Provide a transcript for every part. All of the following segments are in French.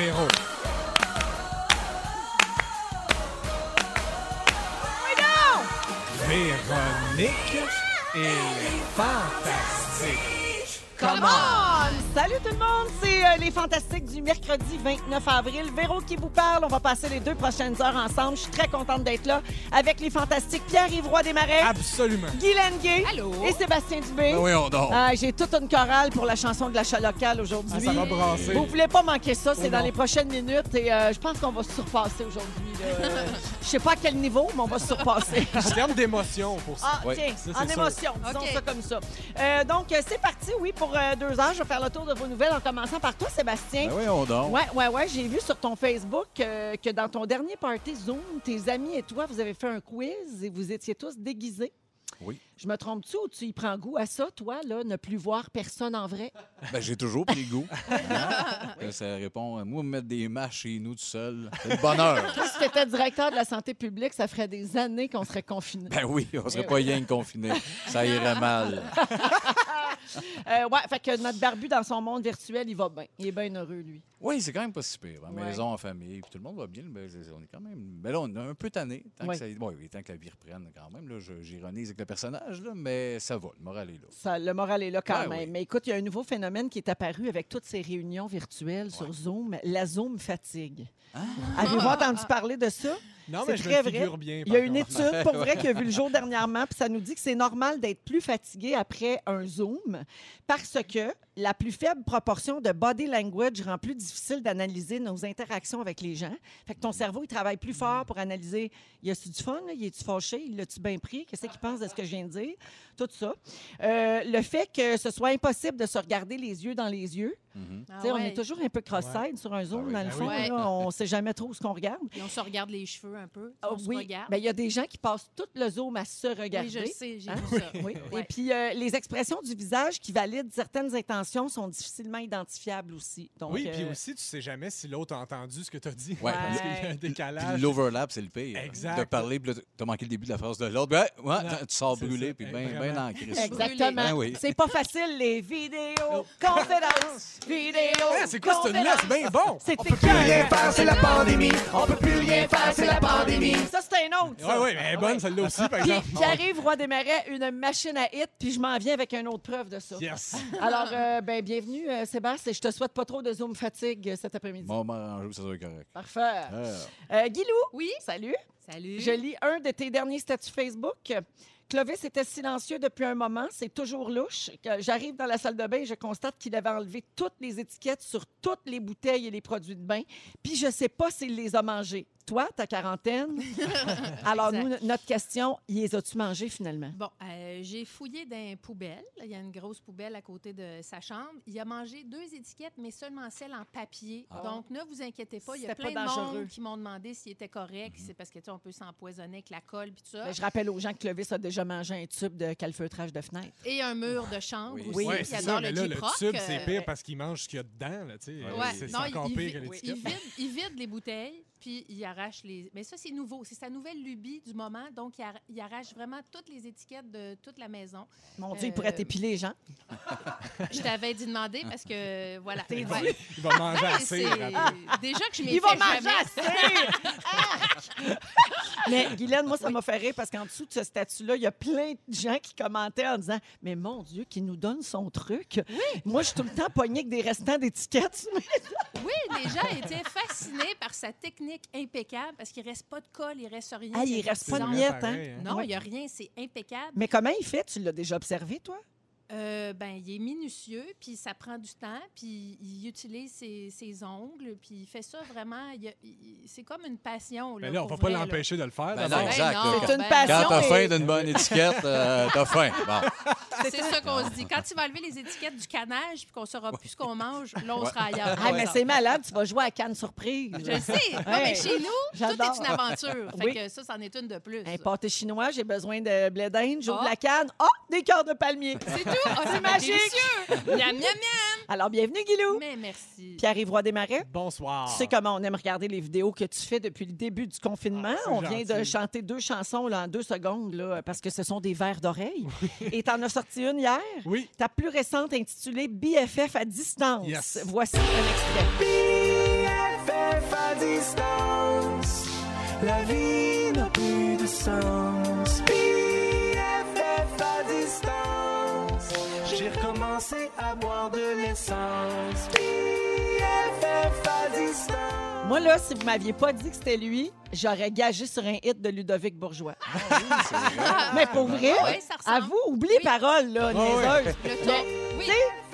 Véro. Véronique et les Fantastiques. Come on! Salut tout le monde, c'est euh, les Fantastiques du mercredi 29 avril. Véro qui vous parle. On va passer les deux prochaines heures ensemble. Je suis très contente d'être là avec les Fantastiques Pierre-Yves Roy Desmarais, Absolument. Guy Lenguet Allô? et Sébastien Dubé. Ben oui, on dort. Ah, J'ai toute une chorale pour la chanson de l'achat local aujourd'hui. Ah, ça va brasser. Vous voulez pas manquer ça, c'est Oh dans les prochaines minutes et euh, je pense qu'on va se surpasser aujourd'hui. Euh, Je sais pas à quel niveau, mais on va se surpasser. Je terme d'émotion pour ça. Ah, tiens, ça, en sûr. émotion, disons OK. ça comme ça. Euh, donc, euh, c'est parti, oui, pour euh, deux heures. Je vais faire le tour de vos nouvelles en commençant par toi, Sébastien. Ben oui, on dort. Ouais, ouais, ouais. J'ai vu sur ton Facebook euh, que dans ton dernier party Zoom, tes amis et toi, vous avez fait un quiz et vous étiez tous déguisés. Oui. Je me trompe-tu ou tu y prends goût à ça, toi, là, ne plus voir personne en vrai? Ben, j'ai toujours pris goût. Hein? Euh, Ça répond. Moi, me mettre des masques chez nous tout seul, c'est le bonheur. Si tu étais directeur de la santé publique, ça ferait des années qu'on serait confinés. Ben oui, on serait pas rien que confiné. Ça irait mal. Euh, ouais, fait que notre barbu dans son monde virtuel, il va bien. Il est bien heureux, lui. Oui, c'est quand même pas si pire. La Ouais. maison, en famille, puis tout le monde va bien. C'est- on est quand même. Ben là, on est un peu tanné. Tant, Ouais. que, ça... tant que la vie reprenne, quand même. Là, j'ironise avec le personnage, là, mais ça va. Le moral est là. Ça, le moral est là quand Ouais, même. oui. Mais écoute, il y a un nouveau phénomène qui est apparu avec toutes ces réunions virtuelles sur Zoom, la Zoom fatigue. Ah. Avez-vous entendu parler de ça? Non, C'est mais je très me vrai. bien. Il y a une contre. étude, pour vrai, qui a vu le jour dernièrement, puis ça nous dit que c'est normal d'être plus fatigué après un Zoom parce que la plus faible proportion de body language rend plus difficile d'analyser nos interactions avec les gens. Fait que ton cerveau, il travaille plus fort pour analyser y a-tu du fun, là? y est-tu fâché, il l'a-tu bien pris, qu'est-ce qu'il pense de ce que je viens de dire, tout ça. Euh, le fait que ce soit impossible de se regarder les yeux dans les yeux, Mhm. Ah on est toujours un peu cross-side sur un Zoom, Ah oui. dans le Ben fond, là, on sait jamais trop ce qu'on regarde. Puis on se regarde les cheveux un peu. Ah on oui. Ben, il y a des gens qui passent tout le Zoom à se regarder. oui, je sais, j'ai Hein? vu ça. Oui. Et puis, euh, les expressions du visage qui valident certaines intentions sont difficilement identifiables aussi. Donc, Oui, puis euh, aussi, tu sais jamais si l'autre a entendu ce que tu as dit. Ouais. Parce qu'il y a un. Puis décalage. l'overlap, c'est le pire. Exact. De parler, puis là, t'as manqué le début de la phrase de l'autre. Ouais, tu sors brûlé, puis bien ben en crise. Exactement. Ben oui. C'est pas facile, les vidéos, conférences, vidéos. Ah, c'est quoi cette là C'est bien bon. On peut plus rien faire, c'est la pandémie. On peut plus rien faire, c'est la pandémie. Ça, c'est un autre. Oui, oui, mais elle est bonne, celle-là aussi, par Puis, exemple. puis arrive, Roi des Marais, une machine à hit, puis je m'en viens avec une autre preuve de ça. Yes. Alors, euh, ben, bienvenue, euh, Sébastien. Je te souhaite pas trop de Zoom fatigue euh, cet après-midi. Bon, m'arranger où ça soit correct. Parfait. Ah. Euh, Guilou, Oui, salut. salut. Je lis un de tes derniers statuts Facebook. Clovis était silencieux depuis un moment. C'est toujours louche. J'arrive dans la salle de bain et je constate qu'il avait enlevé toutes les étiquettes sur toutes les bouteilles et les produits de bain. Puis je sais pas s'il les a mangés. Toi, ta quarantaine? Alors, nous, notre question, les as-tu mangés finalement? Bon, euh, j'ai fouillé dans les poubelles. Il y a une grosse poubelle à côté de sa chambre. Il a mangé deux étiquettes, mais seulement celles en papier. Ah. Donc, ne vous inquiétez pas. Il y a plein de dangereux. monde qui m'ont demandé s'il était correct. C'est parce que, tu sais, on peut s'empoisonner avec la colle puis tout ça. Ben, je rappelle aux gens que Clovis a déjà mangé un tube de calfeutrage de fenêtre. Et un mur de chambre Oui. aussi. Oui. C'est adore ça, le là, le J-Proc, tube, c'est euh, pire parce qu'il mange ce qu'il y a dedans, là. Ouais. C'est c'est Non, il- encore il, pire que il l'étiquette. vide, il vide les bouteilles, puis il arrache les. Mais ça, c'est nouveau. C'est sa nouvelle lubie du moment. Donc, il, arra- il arrache vraiment toutes les étiquettes de toute la maison. Mon Dieu, il Euh, pourrait t'épiler, Jean. Je t'avais dit demander parce que, voilà. Dit. Il va manger Ben, assez. Déjà que je m'ai Il fait va manger jamais. assez! Mais Guylaine, moi, ça m'a fait rire parce qu'en dessous de ce statut-là, il y a plein de gens qui commentaient en disant Mais mon Dieu, qui nous donne son truc. Moi, je suis tout le temps pognée avec des restants d'étiquettes. Oui, les gens étaient fascinés par sa technique impeccable parce qu'il reste pas de colle, il reste rien. Ah, il reste pas de angles. hein? Non, Ouais. il n'y a rien, c'est impeccable. Mais comment il fait? Tu l'as déjà observé, toi? Euh, ben, il est minutieux, puis ça prend du temps, puis il utilise ses, ses ongles, puis il fait ça vraiment. il a- il- c'est comme une passion. Là, Mais là, on pour va pas vrai, l'empêcher de le faire. Ben non, exact, non, là. C'est une ben, passion. Quand t'as mais- faim d'une bonne étiquette, euh, t'as faim. Bon. C'est ça qu'on se dit. Quand il va enlever les étiquettes du canage, puis qu'on saura plus ce qu'on mange, là, on sera ailleurs. Ah, mais c'est malade, tu vas jouer à Cannes Surprise. Je le sais. Non, mais chez nous, tout est une aventure. Fait Oui. que ça, c'en est une de plus. Un pâté chinois, j'ai besoin de blé d'Inde, j'ouvre Ah. la canne. Oh, des cœurs de palmier. C'est tout. Ah, C'est magique. magique. Miam, miam, miam. Alors, bienvenue, Guilou. Mais merci. Pierre-Yves Roy Desmarais. Bonsoir. Tu sais comment on aime regarder les vidéos que tu fais depuis le début du confinement? Ah, on vient de chanter deux chansons là, en deux secondes là, parce que ce sont des vers d'oreille. Et tu en as sorti une hier? Oui. Ta plus récente intitulée BFF à distance. Yes. Voici un extrait. BFF à distance. La vie n'a plus de sens. À boire de l'essence. BFF à distance. Moi, là, si vous m'aviez pas dit que c'était lui, j'aurais gagé sur un hit de Ludovic Bourgeois. Mais pour vrai, Oui, ça ressemble. à vous, oublie Oui. les paroles, là, niaiseuses. Le ton. Oui.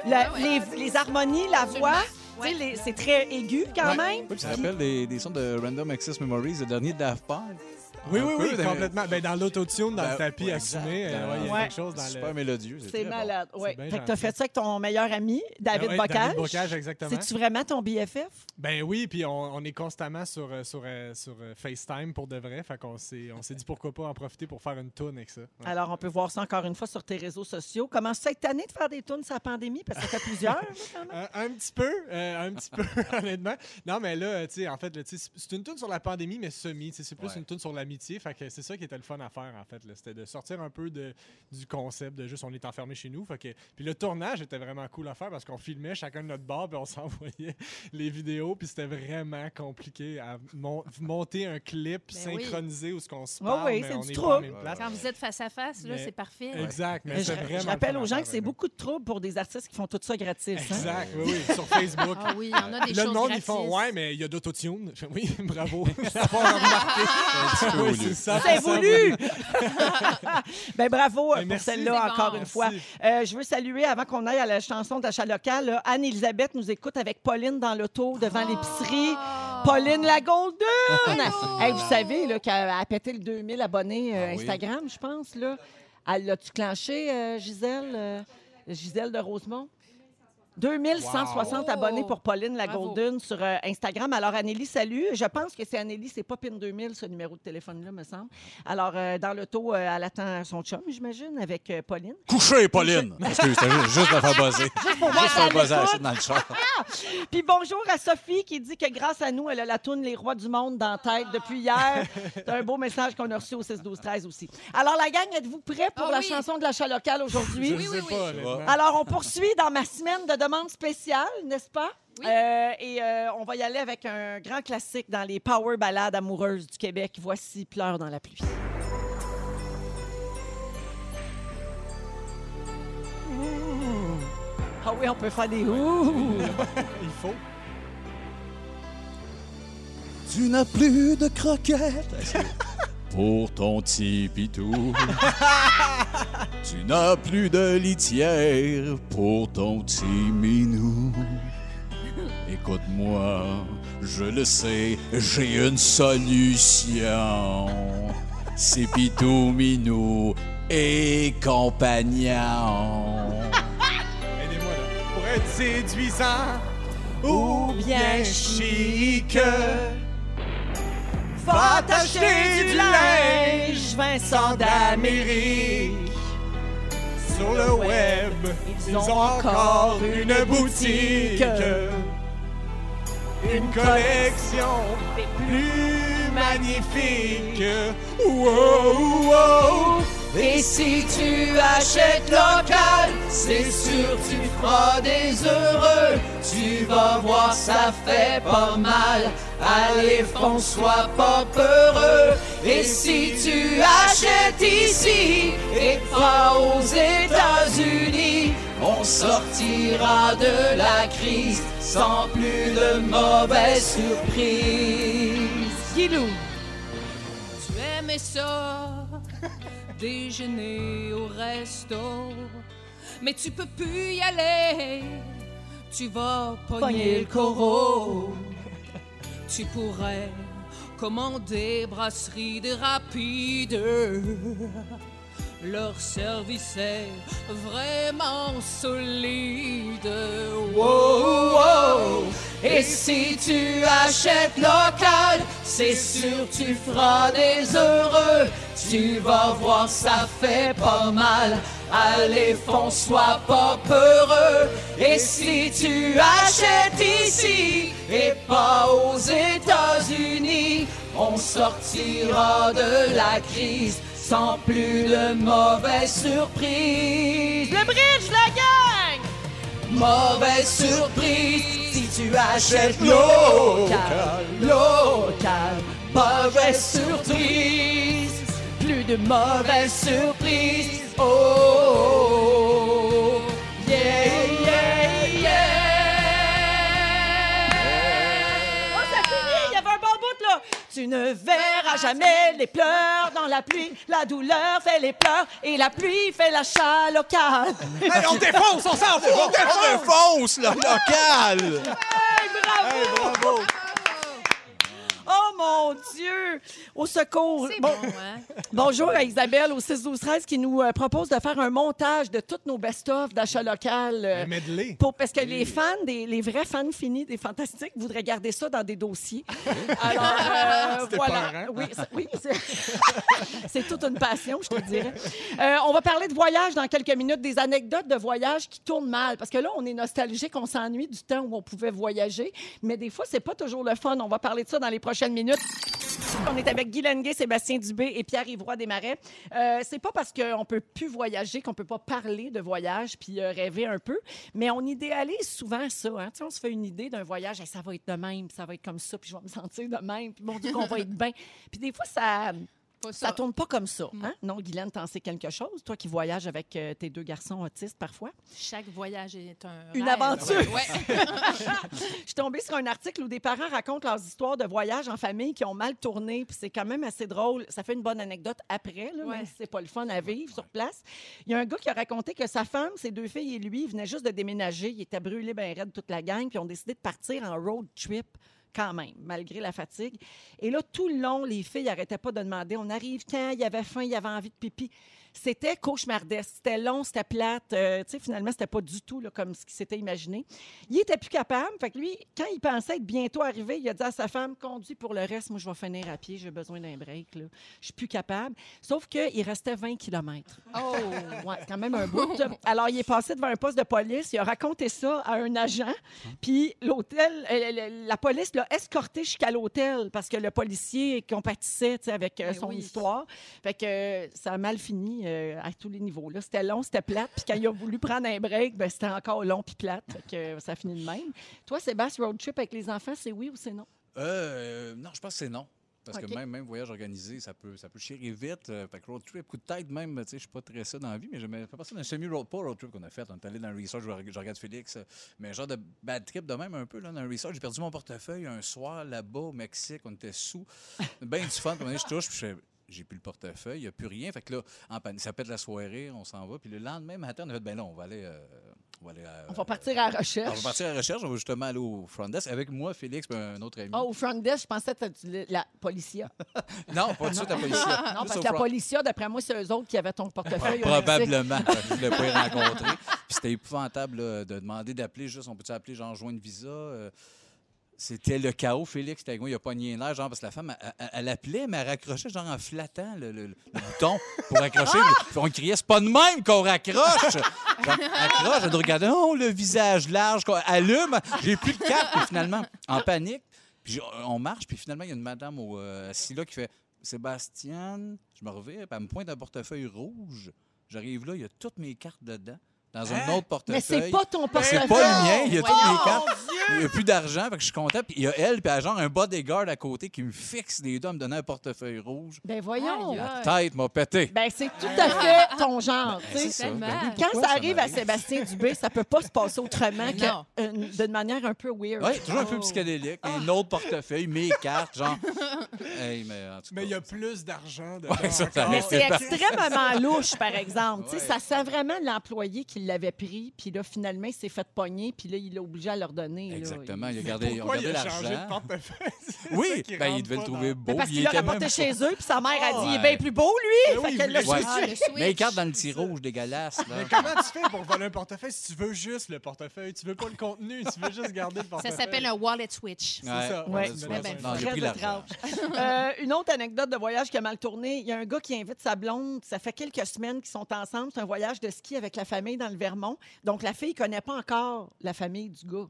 La- Ah ouais. les, les harmonies, la Absolument. voix, Ouais. tu sais, les- c'est très aigu quand Ouais. même. Oui, puis ça rappelle des, des sons de Random Access Memories, le dernier de Daft Punk. Oui, oui, oui, complètement. Ben, dans l'autotune, dans Ben, le tapis ouais, assumé, euh, ouais, il y a Ouais. quelque chose dans Super le... mélodieux. C'est bon. malade. C'est Ouais. bien Fait que t'as gentil. fait ça avec ton meilleur ami, David ouais, Bocage? David Bocage, exactement. C'est-tu vraiment ton BFF? Ben oui, puis on, on est constamment sur, euh, sur, euh, sur FaceTime pour de vrai. Fait qu'on s'est, on s'est dit pourquoi pas en profiter pour faire une toune avec ça. Ouais. Alors, on peut voir ça encore une fois sur tes réseaux sociaux. Comment ça cette année de faire des tunes sur la pandémie? Parce que ça fait plusieurs, là, quand même. Un, un petit peu, euh, un petit peu, honnêtement. Non, mais là, tu sais, en fait, c'est c'est une tune sur la pandémie, mais semi. tu sais, C'est plus Ouais. une tune sur l'amitié. Fait que c'est ça qui était le fun à faire, en fait. là. C'était de sortir un peu de, du concept de juste on est enfermé chez nous. Fait que, puis le tournage était vraiment cool à faire parce qu'on filmait chacun de notre bord, puis on s'envoyait les vidéos. Puis c'était vraiment compliqué à mon- monter un clip Ben oui. synchronisé où ce qu'on se parle, oui, mais c'est on du trouble. Quand vous êtes face à face, là, Mais- c'est parfait. Exact, mais Mais je, c'est je vraiment rappelle le aux gens que c'est beaucoup de troubles pour des artistes qui font tout ça gratis. hein. Exact, oui, oui, sur Facebook. Ah oui, il y en a des Le choses monde, gratis. ils font Ouais, mais il y a d'autotune. Oui, bravo. Remarqué. Oui, c'est ça. C'est ça, voulu! ben bravo euh, Ben, pour celle-là, encore bon. une fois. Euh, je veux saluer, avant qu'on aille à la chanson d'achat local, Anne-Elisabeth nous écoute avec Pauline dans l'auto devant l'épicerie. Ah. Pauline la Golden! Allô? Hey, vous savez là, qu'elle a pété le 2000 abonnés euh, Ah oui. Instagram, je pense. Là. Elle l'a-tu clenché, euh, Gisèle? euh, Gisèle de Rosemont? 2160 Wow. abonnés pour Pauline la Bravo. Golden sur euh, Instagram. Alors, Anélie, salut. Je pense que c'est Anélie, c'est pas PIN 2000, ce numéro de téléphone-là, me semble. Alors, euh, dans l'auto, euh, elle attend son chum, j'imagine, avec euh, Pauline. Couché, Pauline! Excuse, c'était juste, juste la faire buzzer. Juste pour voir si faire elle buzzer ça dans le char. Puis bonjour à Sophie qui dit que grâce à nous, elle a la toune Les Rois du Monde dans la tête depuis hier. C'est un beau message qu'on a reçu au 6-12-13 aussi. Alors, la gang, êtes-vous prêts pour Ah la oui. chanson de l'achat local aujourd'hui? Je Oui, sais oui, oui. pas, honnêtement. Alors, on poursuit dans ma semaine de demande spéciale, n'est-ce pas? Oui. Euh, et euh, on va y aller avec un grand classique dans les power ballades amoureuses du Québec. Voici Pleure dans la pluie. Ouh. Ah oui, on peut faire des ouh. Il faut. Tu n'as plus de croquettes pour ton petit pitou. tu n'as plus de litière pour ton petit minou. Écoute-moi, je le sais, j'ai une solution. C'est pitou, minou et compagnon. Aidez-moi, là. Pour être séduisant Ou bien chic, Va t'acheter du linge, Vincent d'Amérique. Sur le web, ils ont encore une boutique. Une collection plus magnifique. Wow, wow. Et si tu achètes local, c'est sûr tu feras des heureux. Tu vas voir, ça fait pas mal. Allez, fonce, sois pas peureux. Et si tu achètes ici et pas aux États-Unis, on sortira de la crise sans plus de mauvaises surprises. Guilou. Tu aimais ça, déjeuner au resto, mais tu peux plus y aller. Tu vas pogner le corot. Tu pourrais commander brasserie de rapide. Leur service est vraiment solide. Oh, oh. Et si tu achètes local, c'est sûr tu feras des heureux. Tu vas voir, ça fait pas mal. Allez, fonce, sois pas peureux. Et si tu achètes ici et pas aux États-Unis, on sortira de la crise sans plus de mauvaises surprises. Le bridge, la gang! Mauvaise surprise, si tu achètes local, local. Mauvaise surprise, plus de mauvaises surprises. Oh, oh, oh. Tu ne verras jamais les pleurs dans la pluie. La douleur fait les pleurs et la pluie fait l'achat local. Hey, on défonce, on s'en fout, on On défonce! défonce le local! Hey, bravo! Bravo! Oh mon Dieu! Au secours! C'est Bon- bon, hein? bonjour à Isabelle au 6 12 13 qui nous euh, propose de faire un montage de toutes nos best-of d'achat local. euh, Un medley. pour- parce que les fans, des, les vrais fans finis des Fantastiques voudraient garder ça dans des dossiers. Alors, euh, C'était voilà. peurant. Oui, c'est- oui c'est- c'est toute une passion, je te dirais. Euh, on va parler de voyage dans quelques minutes, des anecdotes de voyage qui tournent mal. Parce que là, on est nostalgique, on s'ennuie du temps où on pouvait voyager. Mais des fois, c'est pas toujours le fun. On va parler de ça dans les prochaines minutes. On est avec Guy Lenguet, Sébastien Dubé et Pierre-Yvroy Desmarais. Euh, c'est pas parce qu'on peut plus voyager qu'on peut pas parler de voyage puis euh, rêver un peu, mais on idéalise souvent ça. Hein? On se fait une idée d'un voyage, Hey, ça va être de même, ça va être comme ça, puis je vais me sentir de même, puis mon Dieu qu'on va être bien. Puis des fois, ça ça ça. tourne pas comme ça. Hein? Non, Guylaine, t'en sais quelque chose, toi qui voyages avec euh, tes deux garçons autistes parfois? Chaque voyage est un Une rêve. aventure. Ouais. Je suis tombée sur un article où des parents racontent leurs histoires de voyage en famille qui ont mal tourné, puis c'est quand même assez drôle. Ça fait une bonne anecdote après, là, Ouais. même si c'est pas le fun à vivre sur place. Il y a un gars qui a raconté que sa femme, ses deux filles et lui ils venaient juste de déménager. Ils étaient brûlés ben raide toute la gang, puis ont décidé de partir en road trip quand même, malgré la fatigue. Et là, tout le long, les filles n'arrêtaient pas de demander on arrive quand? Il y avait faim, il y avait envie de pipi. C'était cauchemardesque. C'était long, c'était plate. Euh, tu sais, finalement, c'était pas du tout là, comme ce qu'il s'était imaginé. Il était plus capable. Fait que lui, quand il pensait être bientôt arrivé, il a dit à sa femme Conduis pour le reste, moi, je vais finir à pied, j'ai besoin d'un break. Là. Je suis plus capable. Sauf qu'il restait 20 km. Oh! Ouais, c'est quand même un bout. Alors, il est passé devant un poste de police. Il a raconté ça à un agent. Puis l'hôtel, euh, la police l'a escorté jusqu'à l'hôtel parce que le policier compatissait avec euh, Ben son oui. histoire. Fait que euh, ça a mal fini euh, à tous les niveaux. Là, C'était long, c'était plate. Puis quand il a voulu prendre un break, ben, c'était encore long puis plate. Fait que euh, ça a fini de même. Toi, Sébastien, road trip avec les enfants, c'est oui ou c'est non? Euh, non, je pense que c'est non. Parce que même, même voyage organisé, ça peut, ça peut chier vite. Euh, fait que road trip, coup de tête même, tu sais, je suis pas très ça dans la vie, mais j'aimais pas ça d'un semi-road, pas road trip qu'on a fait. On est allé dans le resort, je, reg- je regarde Félix, mais genre de bad trip de même un peu, là, dans le resort. J'ai perdu mon portefeuille un soir là-bas au Mexique, on était sous. Ben du fun, je touche, puis je fais, j'ai plus le portefeuille, il n'y a plus rien. Fait que là, en panique, ça pète la soirée, on s'en va. Puis le lendemain matin, on a fait, ben là, on va aller. euh, on va aller à- On va partir à la on recherche. va partir à la recherche, on va justement aller au front desk avec moi, Félix, puis un autre ami. Ah, au front desk, je pensais que c'était la policia. Non, pas tout de suite la police. Non, parce que la policia, d'après moi, c'est eux autres qui avaient ton portefeuille. Probablement. Je ne voulais pas y rencontrer. Puis c'était épouvantable là, de demander d'appeler juste, on peut appeler genre joindre visa. euh, c'était le chaos. Félix, moi, il a pas nié l'air, genre, parce que la femme, elle, elle- elle appelait, mais elle raccrochait, genre, en flattant le, le- le bouton pour accrocher. Puis on criait, c'est pas de même qu'on raccroche! Genre, accroche, elle nous regardait, oh, le visage large, allume, j'ai plus de carte, puis finalement, en panique. Puis on marche, puis finalement, il y a une madame au, euh, assise là qui fait, Sébastien, je me reviens, puis elle me pointe un portefeuille rouge. J'arrive là, il y a toutes mes cartes dedans, dans un autre portefeuille. Mais c'est pas ton portefeuille. C'est pas le mien, il y a toutes mes cartes. Il n'y a plus d'argent, fait que je suis content. Puis il y a elle, puis elle a genre un bodyguard à côté qui me fixe des deux, me donner un portefeuille rouge. Ben voyons. La tête m'a pété. Ben c'est tout à fait ton genre. tu sais. c'est ça. tellement. Ben oui, Quand pourquoi ça arrive à m'arrive? Sébastien Dubé, ça peut pas se passer autrement que euh, d'une manière un peu weird. Oui, toujours un peu Oh. psychédélique. Un autre portefeuille, mes cartes, genre. Hey, mais en tout Mais cas, il y a plus d'argent dedans Ouais, ça, ça encore. Mais c'est extrêmement louche, par exemple. Tu sais, Ouais. Ça sent vraiment l'employé qui l'avait pris, puis là, finalement, il s'est fait pogner, puis là, il l'a obligé à leur donner. Là. Exactement, il a gardé, ils ont l'argent. Oui, ça ben, il devait le trouver dans- beau. Parce il qu'il l'a rapporté chez eux, puis sa mère a dit, il est bien plus beau, lui. Ben oui, Fait. Ah, le switch. Mais il garde dans le petit rouge dégueulasse. Là. Mais comment tu fais pour voler un portefeuille si tu veux juste le portefeuille? Tu veux pas le contenu, tu veux juste garder le Ça portefeuille. s'appelle un wallet switch. C'est ça. Ouais. j'ai pris l'argent. étrange. Euh, une autre anecdote de voyage qui a mal tourné. Il y a un gars qui invite sa blonde. Ça fait quelques semaines qu'ils sont ensemble. C'est un voyage de ski avec la famille dans le Vermont. Donc, la fille ne connaît pas encore la famille du gars.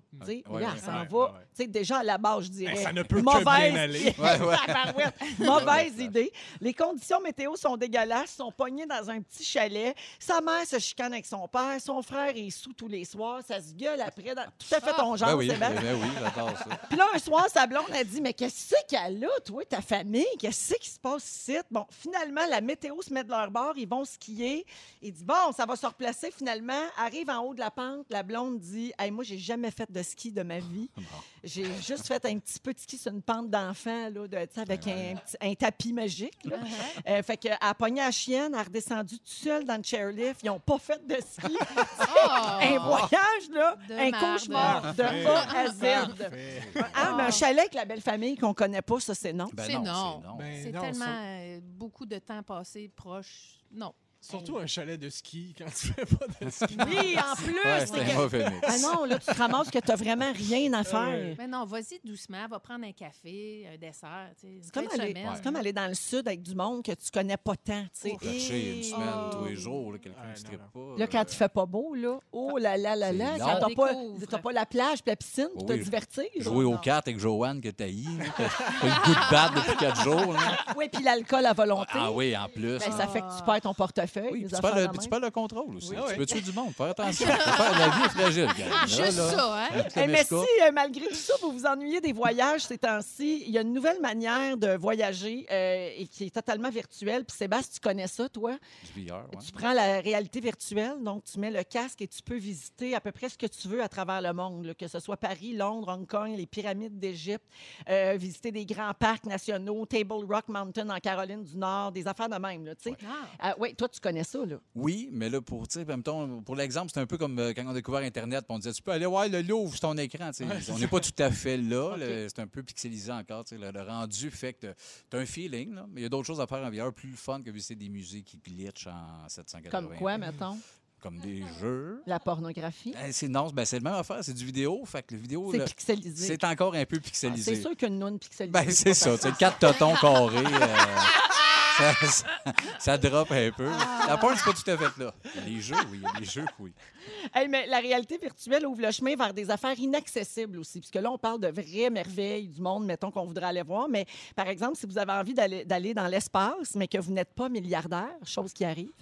Ouais, va. ouais. Tu sais, déjà à la base, je dirais. Eh, ça ne peut que mauvaise bien aller. Mauvaise idée. Les conditions météo sont dégueulasses. Ils sont pognés dans un petit chalet. Sa mère se chicane avec son père. Son frère est sous tous les soirs. Ça se gueule après. dans- Tout à fait ton genre, Ben oui, Sébastien. ben oui, j'adore ça. Puis là, un soir, sa blonde a dit Mais qu'est-ce qu'elle a, toi, ta famille? Qu'est-ce qui se passe ici Bon, finalement, la météo se met de leur bord. Ils vont skier. Il dit Bon, ça va se replacer finalement. Arrive en haut de la pente. La blonde dit Hey, moi, j'ai jamais fait de ski de ma vie. J'ai juste fait un petit peu de ski sur une pente d'enfant, là, de- avec un, petit- un tapis magique. là. Euh, fait qu'elle a pogné la chienne, elle a redescendu toute seule dans le chairlift. Ils n'ont pas fait de ski. Oh! un voyage, là, De un marde. cauchemar de. A à Z. Ah, mais un chalet avec la belle famille qu'on connaît pas, ça, c'est non. Ben C'est non. c'est non. Ben C'est non, tellement ça- euh, beaucoup de temps passé proche. Non. Surtout un chalet de ski quand tu fais pas de ski. Oui, en plus. Ouais, c'est un mauvais mix. Ah non, là, tu te ramasses que tu n'as vraiment rien à faire. ouais. Mais non, vas-y doucement, va prendre un café, un dessert. C'est comme, aller, comme aller dans le sud avec du monde que tu connais pas tant. tu sais. Fâché une Et- semaine, Oh. tous les jours, là, quelqu'un Ouais, ne pas. Là, quand il fait pas beau, là, oh là là là là, quand t'as pas, pas la plage puis la piscine pour te Oui. divertir. Jouer aux cartes avec Joanne que t'as que t'as le goût de battre depuis quatre jours. là. Oui, puis l'alcool à volonté. Ah oui, en plus. Ben, ça fait que tu perds ton portefeuille. Oui, des tu perds le, tu perds le contrôle aussi. Oui. tu Ah ouais. peux tuer du monde. Faire attention? Faire- la vie est fragile. Juste là, ça, hein? mais si, euh, malgré tout ça, vous vous ennuyez des voyages ces temps-ci, il y a une nouvelle manière de voyager euh, et qui est totalement virtuelle. Puis Sébastien, tu connais ça, toi? du VR, ouais. Tu prends la réalité virtuelle, donc tu mets le casque et tu peux visiter à peu près ce que tu veux à travers le monde, là, que ce soit Paris, Londres, Hong Kong, les pyramides d'Égypte, euh, visiter des grands parcs nationaux, Table Rock Mountain en Caroline du Nord, des affaires de même. Là, tu sais. Ah. oui, toi, tu connais ça. Là. Oui, mais là, pour, mettons, pour l'exemple, c'est un peu comme euh, quand on a découvert Internet, on disait, tu peux aller voir le Louvre sur ton écran. on n'est pas tout à fait là. C'est un peu pixelisé encore. Le, le rendu fait que tu as un feeling, là, mais il y a d'autres choses à faire en VR plus fun que visiter des musées qui glitchent en 780. Comme quoi, mettons? Comme des jeux. La pornographie. Ben, c'est non, ben, c'est le même affaire, c'est du vidéo. Fait que le vidéo, C'est pixelisé. c'est encore un peu Ah, pixelisé. C'est sûr qu'une noune pixelisée. Ben, c'est ça. C'est quatre totons carrés. euh, ça, ça, ça drop un peu. La porn, c'est pas tout à fait là. Les jeux, oui. Les jeux, oui. Hey, mais la réalité virtuelle ouvre le chemin vers des affaires inaccessibles aussi. Puisque là, on parle de vraies merveilles du monde, mettons, qu'on voudrait aller voir. Mais par exemple, si vous avez envie d'aller dans l'espace, mais que vous n'êtes pas milliardaire, chose qui arrive,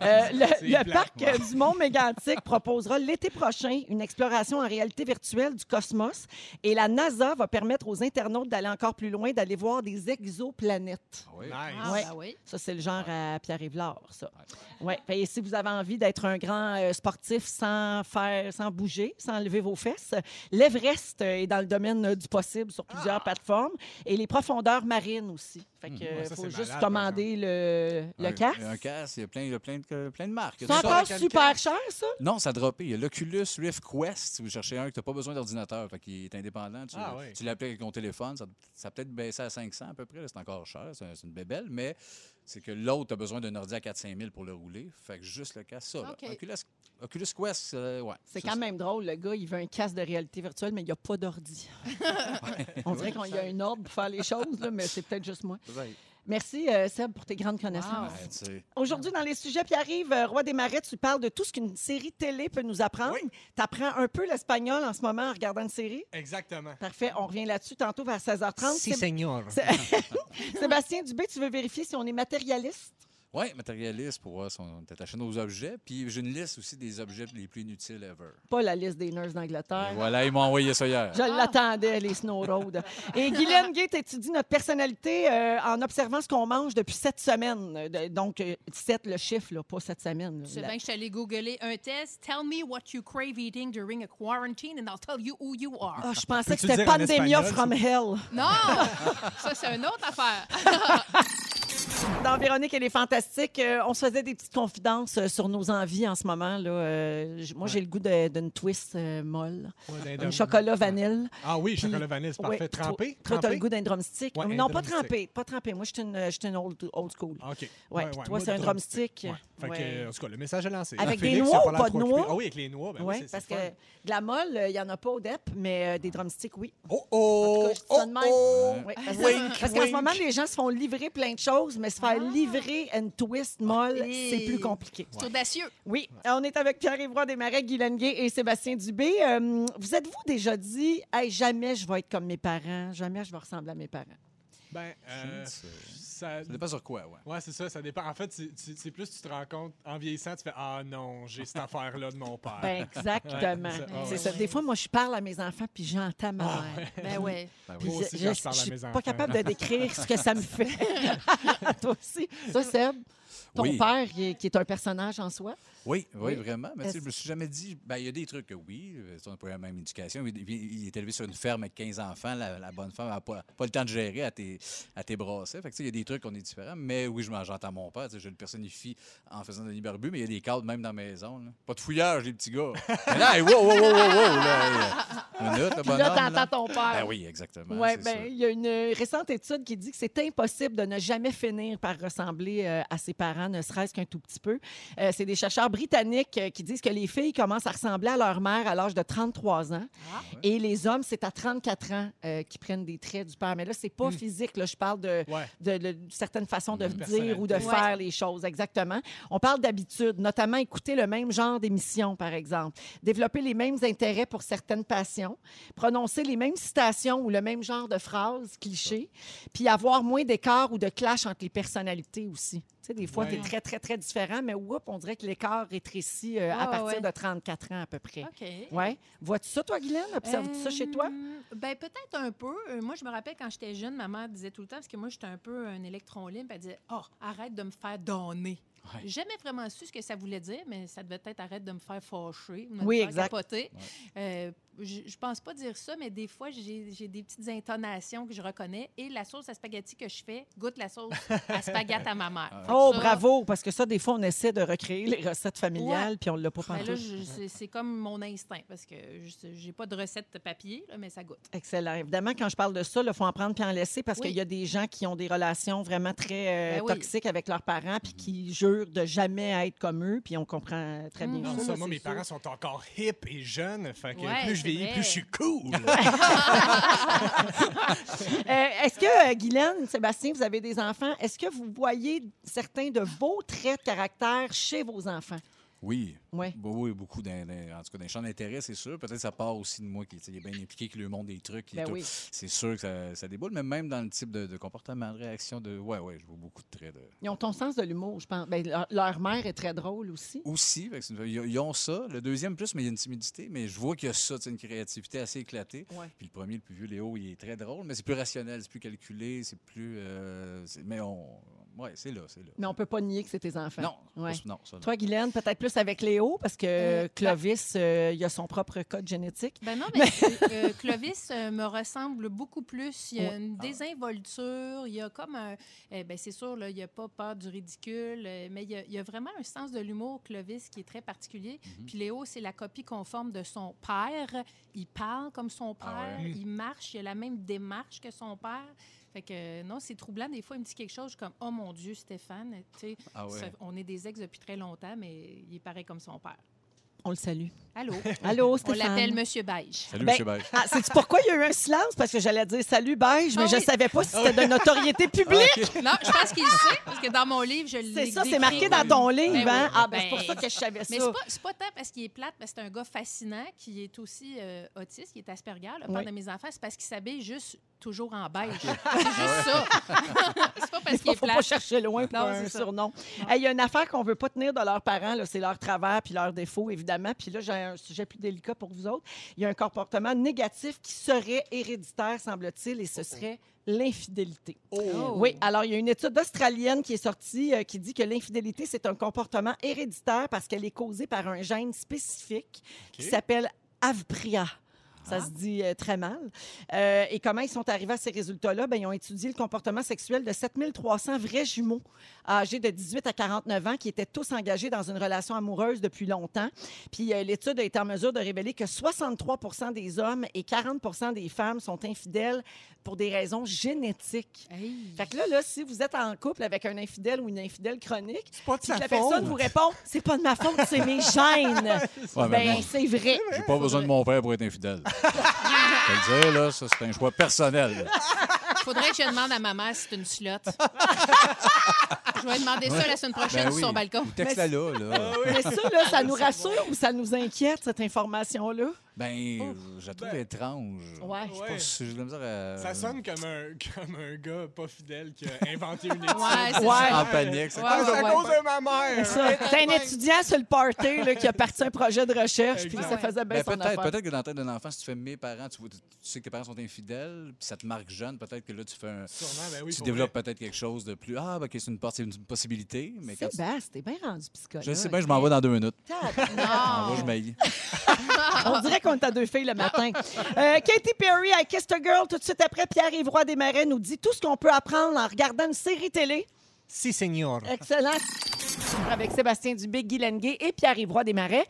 euh, le, parc du Mont Mégantic proposera l'été prochain une exploration en réalité virtuelle du cosmos. Et la NASA va permettre aux internautes d'aller encore plus loin, d'aller voir des exoplanètes. Oui. Nice. Ah, Ouais. ben oui. Ça, c'est le genre à Pierre-Yves ça. Ouais. Et si vous avez envie d'être un grand euh, sportif sans faire, sans bouger, sans lever vos fesses, l'Everest est dans le domaine du possible sur plusieurs plateformes. Et les profondeurs marines aussi. Fait que Ouais, ça, faut juste malade, commander le, le un, casque. Un casque, il y a plein, il y a plein, de, plein de marques. C'est encore super cher, ça? Non, ça a droppé. Il y a l'Oculus Rift Quest. Si vous cherchez un que tu n'as pas besoin d'ordinateur, fait qu'il est indépendant, tu, Ah oui. tu l'appliques avec ton téléphone. Ça, ça a peut-être baissé à 500 à peu près. C'est encore cher. C'est un- c'est une bébelle. Mais c'est que l'autre a besoin d'un ordi à 4-5 000 pour le rouler. Fait que juste le casque, ça. Oculus, Oculus Quest, euh, ouais. C'est Ça, quand même drôle, le gars, il veut un casque de réalité virtuelle, mais il n'y a pas d'ordi. On dirait qu'il y a un ordre pour faire les choses, là, mais c'est peut-être juste moi. Merci, euh, Seb, pour tes grandes connaissances. sais. Aujourd'hui, dans les sujets, Pierre-Yves, euh, Roi des Marais, tu parles de tout ce qu'une série télé peut nous apprendre. Tu apprends un peu l'espagnol en ce moment en regardant une série? Exactement. Parfait, on revient là-dessus tantôt vers 16h30. Si, Séb- seigneur. Sé- Sébastien Dubé, tu veux vérifier si on est matérialiste? Oui, matérialiste pour voir si on est attaché nos objets. Puis j'ai une liste aussi des objets les plus inutiles ever. Pas la liste des nurses Et d'Angleterre. voilà, ils m'ont envoyé ça hier. Je l'attendais, les Snow Road. Et Guylaine Gate étudie notre personnalité euh, en observant ce qu'on mange depuis sept semaines. De- Donc, euh, sept, le chiffre, là, pas sept semaines. là. Tu sais La- bien que je suis allée googler un test. Tell me what you crave eating during a quarantine and I'll tell you who you are. Ah, je pensais que c'était Pandemia espagnol, from Hell. Non! Ça, c'est une autre affaire. Dans Véronique, elle est fantastique. Euh, on se faisait des petites confidences euh, sur nos envies en ce moment. Là. Euh, j- moi, j'ai le goût de- d'une twist euh, molle. Ouais, d'un Un chocolat vanille. Ah oui, Puis- chocolat vanille, c'est Ouais, parfait. toi- Trempé? Toi, Trempé? le goût d'un drumstick? Ouais, un non, pas drumstick. trempé. Pas trempé. Moi, je suis une, je suis une old, old school. Ah, OK. Ouais, puis toi, moi, c'est un drumstick. Ouais. Fait Ouais. que, en tout cas, le message est lancé. Avec Félix, des il a noix ou l'air pas de trop occupé. noix? Ah oui, avec les noix. Ben oui, c'est- parce c'est que fun. de la molle, euh, il n'y en a pas au DEP, mais euh, des drumsticks, oui. Oh, En tout oh! cas, je dis ça de même. oh, Oui, parce que- parce qu'en ce moment, les gens se font livrer plein de choses, mais se faire faire livrer une twist molle, Et- c'est plus compliqué. C'est audacieux. Oui, on est avec Pierre-Yves Desmarais, Guy Lenguet et Sébastien Dubé. Euh, vous êtes-vous déjà dit, hey, jamais je vais être comme mes parents, jamais je vais ressembler à mes parents? Ben, euh, Ça dépend sur quoi, ouais. Ouais, c'est ça, ça dépend. En fait, c'est- plus tu te rends compte, en vieillissant, tu fais Ah non, j'ai cette affaire-là de mon père. Ben, exactement. Ouais, c'est ça. C'est ouais. ça. Des fois, moi, je parle à mes enfants puis j'entends ma Ah, mère. Ben ouais. Ben oui. Moi aussi, je je parle à suis mes pas enfants. capable de décrire ce que ça me fait. Toi aussi. Ça, Seb, ton Oui. père, qui est, qui est un personnage en soi? Oui, oui, Oui. vraiment. Mais tu sais, Est-ce- je me suis jamais dit. Ben, il y a des trucs que oui, euh, on n'a pas eu la même éducation. Il, est élevé sur une ferme avec 15 enfants. La, la bonne femme n'a pas, pas le temps de gérer à tes, à tes brassets. Fait que, tu sais, il y a des trucs qu'on est différents. Mais oui, j'entends mon père. tu sais, Je le personnifie en faisant Denis Barbu, mais il y a des cadres même dans la maison. là. Pas de fouillage, les petits gars. mais là, hey, wow, wow, wow, wow, wow, là, hey, minute, le Puis bonhomme. là, là. t'entends ton père. Ben oui, exactement. C'est ben, il y a une récente étude qui dit que c'est impossible de ne jamais finir par ressembler euh, à ses parents, ne serait-ce qu'un tout petit peu. Euh, c'est des chercheurs britanniques euh, qui disent que les filles commencent à ressembler à leur mère à l'âge de 33 ans Ah. et les hommes, c'est à 34 ans euh, qui prennent des traits du père. Mais là, c'est pas Hmm. physique. Là, je parle de, Ouais. de, de- de certaines façons de dire ou de faire les choses, exactement. On parle d'habitude, notamment écouter le même genre d'émission, par exemple, développer les mêmes intérêts pour certaines passions, prononcer les mêmes citations ou le même genre de phrases, clichés, puis avoir moins d'écart ou de clash entre les personnalités aussi. Tu sais, des fois, tu es très, très, très différent, mais whoop, on dirait que l'écart rétrécit euh, à partir ouais. de 34 ans à peu près. OK. Ouais. Vois-tu ça, toi, Guylaine? Observes-tu ça chez toi? Euh, Ben, peut-être un peu. Euh, moi, je me rappelle quand j'étais jeune, ma mère disait tout le temps, parce que moi, j'étais un peu un électron libre, elle disait Oh, arrête de me faire donner. Ouais. Jamais vraiment su ce que ça voulait dire, mais ça devait être arrête de me faire fâcher, ou de Oui, me faire exact. capoter. Euh, je, je pense pas dire ça, mais des fois, j'ai des petites intonations que je reconnais. Et la sauce à spaghetti que je fais goûte la sauce à spaghetti à ma mère. Que Oh, ça, bravo! Parce que ça, des fois, on essaie de recréer les recettes familiales, puis on l'a pas ben là, je- c'est- comme mon instinct, parce que je- j'ai pas de recette papier, là, mais ça goûte. Excellent. Évidemment, quand je parle de ça, il faut en prendre puis en laisser parce Oui. qu'il y a des gens qui ont des relations vraiment très euh, Ben oui. toxiques avec leurs parents puis qui jurent de jamais être comme eux, puis on comprend très bien Mhm. Non, ça. ça, moi, mes sûr. parents sont encore hip et jeunes. Fait que Ouais, plus je vieillis, vrai. plus je suis cool. Euh, Est-ce que, euh, Guylaine, Sébastien, vous avez des enfants? Est-ce que vous voyez certains de vos traits de caractère chez vos enfants? Oui. Oui. Bah oui, beaucoup. Dans, dans- en tout cas, dans les champs d'intérêt, c'est sûr. Peut-être que ça part aussi de moi qui est bien impliqué, qui lui montre des trucs. Ben oui. C'est sûr que ça, ça déboule, mais même dans le type de, de comportement, de réaction, de. Ouais, ouais, je vois beaucoup de traits de. Ils ont ton sens de l'humour, je pense. Ben, leur, leur mère est très drôle aussi. Aussi, une- ils ont ça. Le deuxième plus, mais il y a une timidité. Mais je vois qu'il y a ça, une créativité assez éclatée. Ouais. Puis le premier, le plus vieux, Léo, il est très drôle, mais c'est plus rationnel, c'est plus calculé, c'est plus. euh, mais on. Ouais, c'est là, c'est là. Mais on peut pas nier que c'est tes enfants. Non, Ouais. non, ça, non. Toi, Guylaine, peut-être plus avec Léo, parce que Euh, Clovis, euh, il a son propre code génétique. Ben non, mais euh, Clovis me ressemble beaucoup plus. Il y a Ouais. une désinvolture, il y a comme un... eh ben, c'est sûr, là, il n'y a pas peur du ridicule, mais il y, a, il y a vraiment un sens de l'humour, Clovis, qui est très particulier. Mhm. Puis Léo, c'est la copie conforme de son père. Il parle comme son père, Ah ouais? il marche, il a la même démarche que son père. Fait que non, c'est troublant. Des fois, il me dit quelque chose comme Oh mon Dieu, Stéphane. Tu sais, Ah ouais. ça- on est des ex depuis très longtemps, mais il est pareil comme son père. On le salue. Allô? Allô, on Stéphane. l'appelle Monsieur Beige. Salut, Ben, M. Beige. Ah, sais-tu pourquoi il y a eu un silence? Parce que j'allais dire salut, beige, mais Ah je oui. savais pas si c'était de notoriété publique. Non, je pense qu'il le sait, parce que dans mon livre, je l'ai C'est ça, c'est marqué dans ton livre, Ben hein? oui. Ah, ben, c'est Ben, pour ça que je savais Mais ça. c'est pas, c'est pas tant parce qu'il est plate, mais c'est un gars fascinant qui est aussi euh, autiste, qui est Asperger, le père Oui. de mes enfants. C'est parce qu'il s'habille juste toujours en beige. C'est juste ça. c'est pas parce Il qu'il est faut pas plate. chercher loin pour Non, un surnom. Hey, Il y a une affaire qu'on veut pas tenir de leurs parents, là, c'est leurs travers puis leurs défauts, évidemment. Puis là, j'ai un sujet plus délicat pour vous autres. Il y a un comportement négatif qui serait héréditaire, semble-t-il, et ce serait l'infidélité. Oh. Oui, alors il y a une étude australienne qui est sortie euh, qui dit que l'infidélité, c'est un comportement héréditaire parce qu'elle est causée par un gène spécifique qui s'appelle AVPRIA. Ça se dit euh, très mal. Euh, et comment ils sont arrivés à ces résultats-là? Ben, ils ont étudié le comportement sexuel de 7300 vrais jumeaux âgés de 18 à 49 ans qui étaient tous engagés dans une relation amoureuse depuis longtemps. Puis euh, l'étude a été en mesure de révéler que 63 des hommes et 40 des femmes sont infidèles pour des raisons génétiques. Hey. Fait que là, là, si vous êtes en couple avec un infidèle ou une infidèle chronique, C'est pas de sa que la faute. personne vous répond « c'est pas de ma faute, c'est mes gènes Ouais, ben c'est vrai. j'ai pas besoin de mon père pour être infidèle. Je le dire, là, ça, c'est un choix personnel. Faudrait que je demande à ma mère si c'est une slotte. Je vais demander ça la semaine prochaine Ben sur son balcon. Texte-la là, là. Mais ça, là, ça nous rassure ou ça nous inquiète, cette information-là? Ben, je la trouve Ben, Ouais. étrange. Je sais Ouais. pas si j'ai de la misère à... Ça sonne comme un, comme un gars pas fidèle qui a inventé une étude. Ouais, c'est Ouais. ça. En panique. c'est Ouais, c'est à ouais, cause de ma mère! T'es un étudiant sur le party là, qui a parti un projet de recherche, puis ça faisait bien Ben, son peut-être, peut-être que dans la tête d'un enfant, si tu fais mes parents, tu, vois- tu sais que tes parents sont infidèles, puis ça te marque jeune, peut-être que là, tu fais un, Sûrement, ben oui, tu développes vrai. peut-être quelque chose de plus. Ah, ben, ok, c'est une, c'est une possibilité. Mais quand Sébastien, t'es bien rendu psychologue. je sais bien, je m'en vais dans deux minutes. Je Non. je. On dirait qu'on est à deux filles le matin. Euh, Katy Perry, I Kissed a Girl, tout de suite après, Pierre-Yves Roy Desmarais nous dit tout ce qu'on peut apprendre en regardant une série télé. Si, seigneur. Excellent. Avec Sébastien Dubé, Guy Lenguet et Pierre-Yves Roy Desmarais.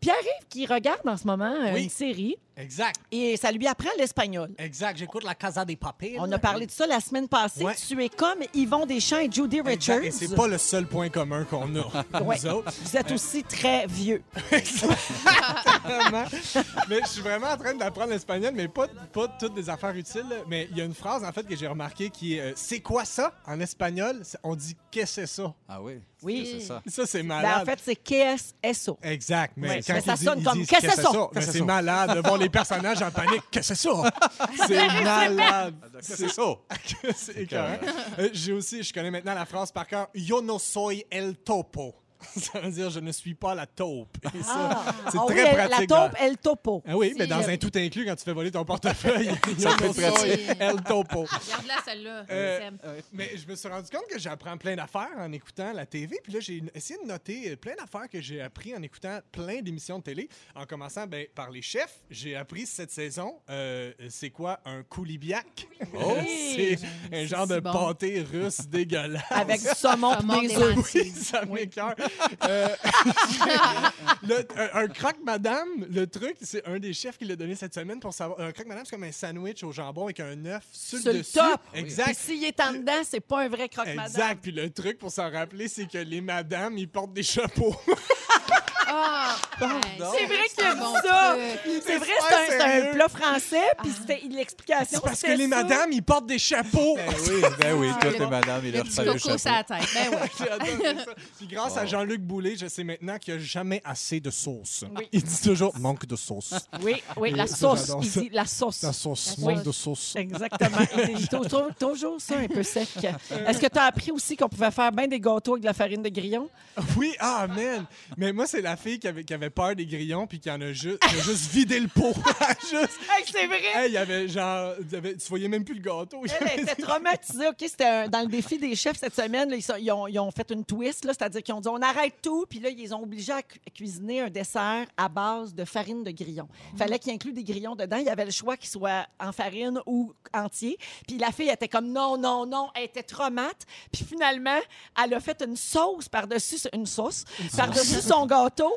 Pierre-Yves qui regarde en ce moment euh, Oui. une série Exact, et ça lui apprend l'espagnol. exact. J'écoute la Casa des Papels. On a parlé de ça la semaine passée. Ouais. Tu es comme Yvon Deschamps et Judy Richards. Exact. Et c'est pas le seul point commun qu'on a, Ouais. nous autres. Vous êtes aussi très vieux. Vraiment. mais je suis vraiment en train d'apprendre l'espagnol, mais pas, pas toutes des affaires utiles. Mais il y a une phrase, en fait, que j'ai remarqué qui est euh, C'est quoi ça en espagnol? On dit Qu'est-ce que c'est ça? Ah oui? Oui. C'est ça? Ça, c'est Ben, malade. en fait, c'est KSSO. Exact, mais Ouais, quand mais ça ils disent- sonne comme, Qu'est-ce que c'est ça? Mais Qu'est-ce que c'est malade de voir les personnages en panique. Qu'est-ce que c'est ça? C'est malade. C'est ça. c'est écœurant. Euh, J'ai aussi, je connais maintenant la phrase par cœur. Yo no soy el topo. Ça veut dire je ne suis pas la taupe. Et ça, c'est Ah oui, très pratique. La dans- taupe, elle topo. Ah oui, Si, mais dans euh, un tout inclus, quand tu fais voler ton portefeuille, peut no être pratique. el topo. Regarde-la, celle-là. Euh, Seb. Mais je me suis rendu compte que j'apprends plein d'affaires en écoutant la TV. Puis là, j'ai essayé de noter euh, plein d'affaires que j'ai appris en écoutant plein d'émissions de télé. En commençant ben, par les chefs, j'ai appris cette saison euh, c'est quoi un koulibiak. Oh! c'est un genre de bon. pâté russe dégueulasse. Avec du saumon Saumon des des. Oui, ça m'écoeure. Euh, le- un, un croque-madame, le truc, c'est un des chefs qui l'a donné cette semaine pour savoir. Un croque-madame, c'est comme un sandwich au jambon avec un œuf sur, Sur le dessus. top. Puis Exact. s'il est en dedans, c'est pas un vrai croque-madame. Exact. Puis le truc pour s'en rappeler, c'est que les madames, ils portent des chapeaux. Ah! Ben, C'est vrai qu'il a dit bon ça. C'est vrai, c'est un, plat français, puis c'était l'explication. C'est parce que les madames, ils portent des chapeaux. Ben oui, ben oui, Ah, toutes les madames, ils leur petits saluent le chapeau. la tête. Ben oui. J'ai adoré ça. Puis grâce à. Jean-Luc Boulay, je sais maintenant qu'il n'y a jamais assez de sauce. Oui. Il dit toujours manque de sauce. Oui, oui, la sauce. Il dit la sauce. La sauce, manque de sauce. Exactement. Il toujours ça, un peu sec. Est-ce que tu as appris aussi qu'on pouvait faire bien des gâteaux avec de la farine de grillon? Oui, ah, man. Mais moi, c'est la fille qui avait, qui avait peur des grillons puis qui en a, ju- qui a juste vidé le pot. juste. Hey, c'est vrai! Hey, il y avait genre. il y avait- tu voyais même plus le gâteau. Elle était traumatisée. OK, c'était dans le défi des chefs cette semaine. là, ils, sont- ils ont, ils ont fait une twist, c'est-à-dire qu'ils ont dit on arrête tout, puis là, ils les ont obligés à cu- cuisiner un dessert à base de farine de grillon. Il fallait qu'il inclue des grillons dedans. Il y avait le choix qu'ils soient en farine ou entier. Puis la fille était comme non, non, non. Elle était traumate. Puis finalement, elle a fait une sauce par-dessus, une sauce, par-dessus son gâteau,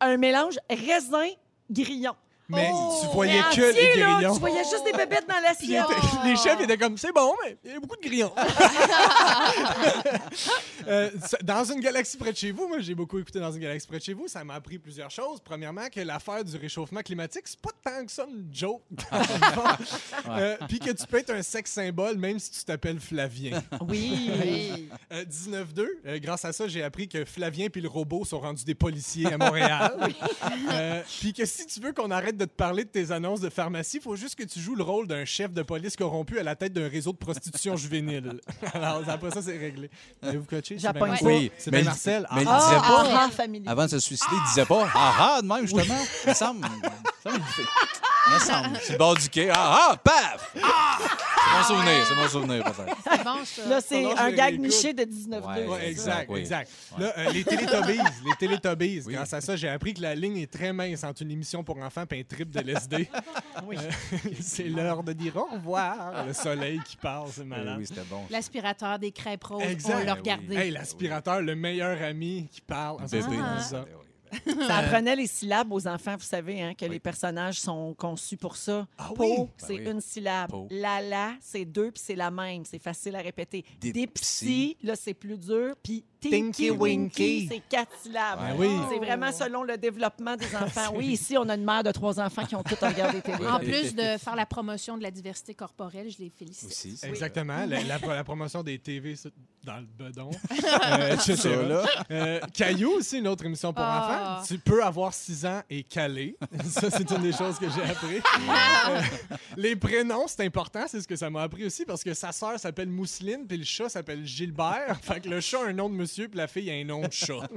un mélange raisin-grillon. Mais Oh! tu voyais Mais que les entier, là, grillons. tu voyais juste des bébêtes dans l'assiette. les chefs étaient comme c'est bon, mais il y a beaucoup de grillons. Euh, dans une galaxie près de chez vous, moi j'ai beaucoup écouté dans une galaxie près de chez vous, ça m'a appris plusieurs choses. Premièrement, que l'affaire du réchauffement climatique, c'est pas tant que ça une joke. Euh, Puis que tu peux être un sexe symbole même si tu t'appelles Flavien. Oui. Oui. Euh, 19-2, euh, grâce à ça, j'ai appris que Flavien puis le robot sont rendus des policiers à Montréal. Euh, puis que si tu veux qu'on arrête de te parler de tes annonces de pharmacie, il faut juste que tu joues le rôle d'un chef de police corrompu à la tête d'un réseau de prostitution juvénile. Alors, après ça, c'est réglé. Avez-vous coaché? C'est J'appogne bien pas. Marcel? Oui, C'est mais Marcel. mais il Ah, disait Ah, pas- ah, ah. Avant de se suicider, il disait pas ah ah de même, justement. Il me semble. il me semble il me semble. C'est le bord du quai. Ah ah, paf! C'est mon souvenir, c'est mon souvenir, peut-être. C'est bon, ça. Là, c'est un gag niché de 19 Ouais. Ouais, exact, oui. exact. Là, euh, les Télétubbies, les Télétubbies, Oui. grâce à ça, j'ai appris que la ligne est très mince entre une émission pour enfants et un trip de LSD. Oui. Euh, c'est l'heure de dire au revoir. Le soleil qui parle, c'est Oui, malade. oui, c'était bon. L'aspirateur des crêpes roses, Exact. on l'a Oui. regardé. Hey, l'aspirateur, le meilleur ami qui parle. Ah, c'est ça. Ça apprenait les syllabes aux enfants, vous savez, hein, que les personnages sont conçus pour ça. Ah Po, oui? c'est Ben oui. une syllabe. Po. La, la, c'est deux, puis c'est la même. C'est facile à répéter. Dipsy, là, c'est plus dur. Puis Tinky Winky. C'est quatre syllabes. Ben oui. C'est vraiment selon le développement des enfants. Oui, ici, on a une mère de trois enfants qui ont tous regardé télé. En plus de faire la promotion de la diversité corporelle, je les félicite. Aussi. Exactement. La, la- la promotion des TV dans le bedon. Euh, etc. Ça, là. Euh, Caillou aussi, une autre émission pour Ah. enfants. Tu peux avoir 6 ans et caler. Ça, c'est une des choses que j'ai appris. Euh, les prénoms, c'est important. C'est ce que ça m'a appris aussi parce que sa sœur s'appelle Mousseline puis le chat s'appelle Gilbert. Fait que le chat a un nom de monsieur puis la fille a un nom de chat.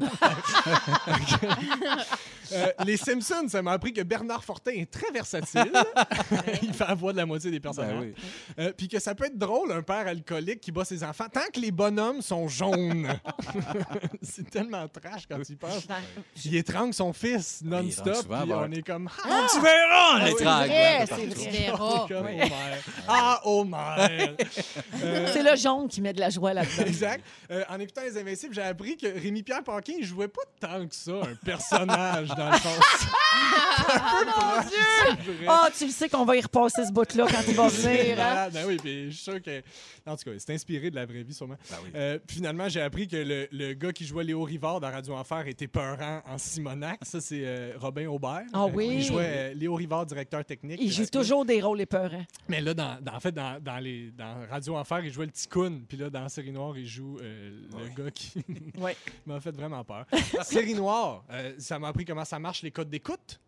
Euh, les Simpsons, ça m'a appris que Bernard Fortin est très versatile. Il fait la voix de la moitié des personnages. Ben oui. Euh, Puis que ça peut être drôle, un père alcoolique qui bat ses enfants, tant que les bonhommes sont jaunes. c'est tellement trash quand tu y penses. Il étrangle son fils non-stop, puis on est comme... Ah, Ah, tu verras, Ah tragues. vrai, partout. c'est vrai. Homer. Ah, Homer! Euh, C'est le jaune qui met de la joie là-dedans. Exact. Euh, en écoutant Les Invincibles, j'ai appris que Rémi-Pierre Paquin, il jouait pas tant que ça, un personnage, dans le fond. Mon Dieu! Ah, tu le sais qu'on va y repasser ce bout-là quand il va venir. hein? Ben oui, puis je suis sûr que. En tout cas, c'est inspiré de la vraie vie, sûrement. Ben oui. Euh, puis finalement, j'ai appris que le, le gars qui jouait Léo Rivard dans Radio Enfer était peurant en Simonac. Ça, c'est euh, Robin Aubert. Ah Euh, oui. Il jouait euh, Léo Rivard, directeur technique. Il joue toujours des rôles épeurants. Mais là, dans, dans- en fait, dans, dans les, dans Radio Enfer, il jouait le Ticoun. Puis là, dans Série Noire, il joue euh, le gars qui Ouais. m'a fait vraiment peur. Série Noire, euh, ça m'a appris comment ça marche les codes d'écoute.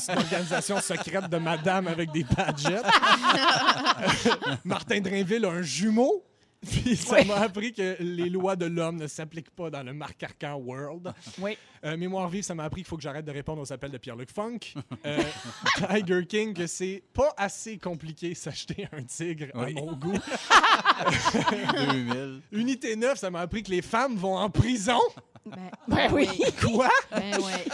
C'est une organisation secrète de madame avec des badgettes. Martin Drainville a un jumeau. Puis ça m'a appris que les lois de l'homme ne s'appliquent pas dans le Marc Arcan World. Oui. Euh, Mémoire vive, ça m'a appris qu'il faut que j'arrête de répondre aux appels de Pierre-Luc Funk. Euh, Tiger King, que c'est pas assez compliqué s'acheter un tigre à Oui. mon goût. 2000. Unité 9, ça m'a appris que les femmes vont en prison. Ben, Ben oui. Quoi? Ben ouais.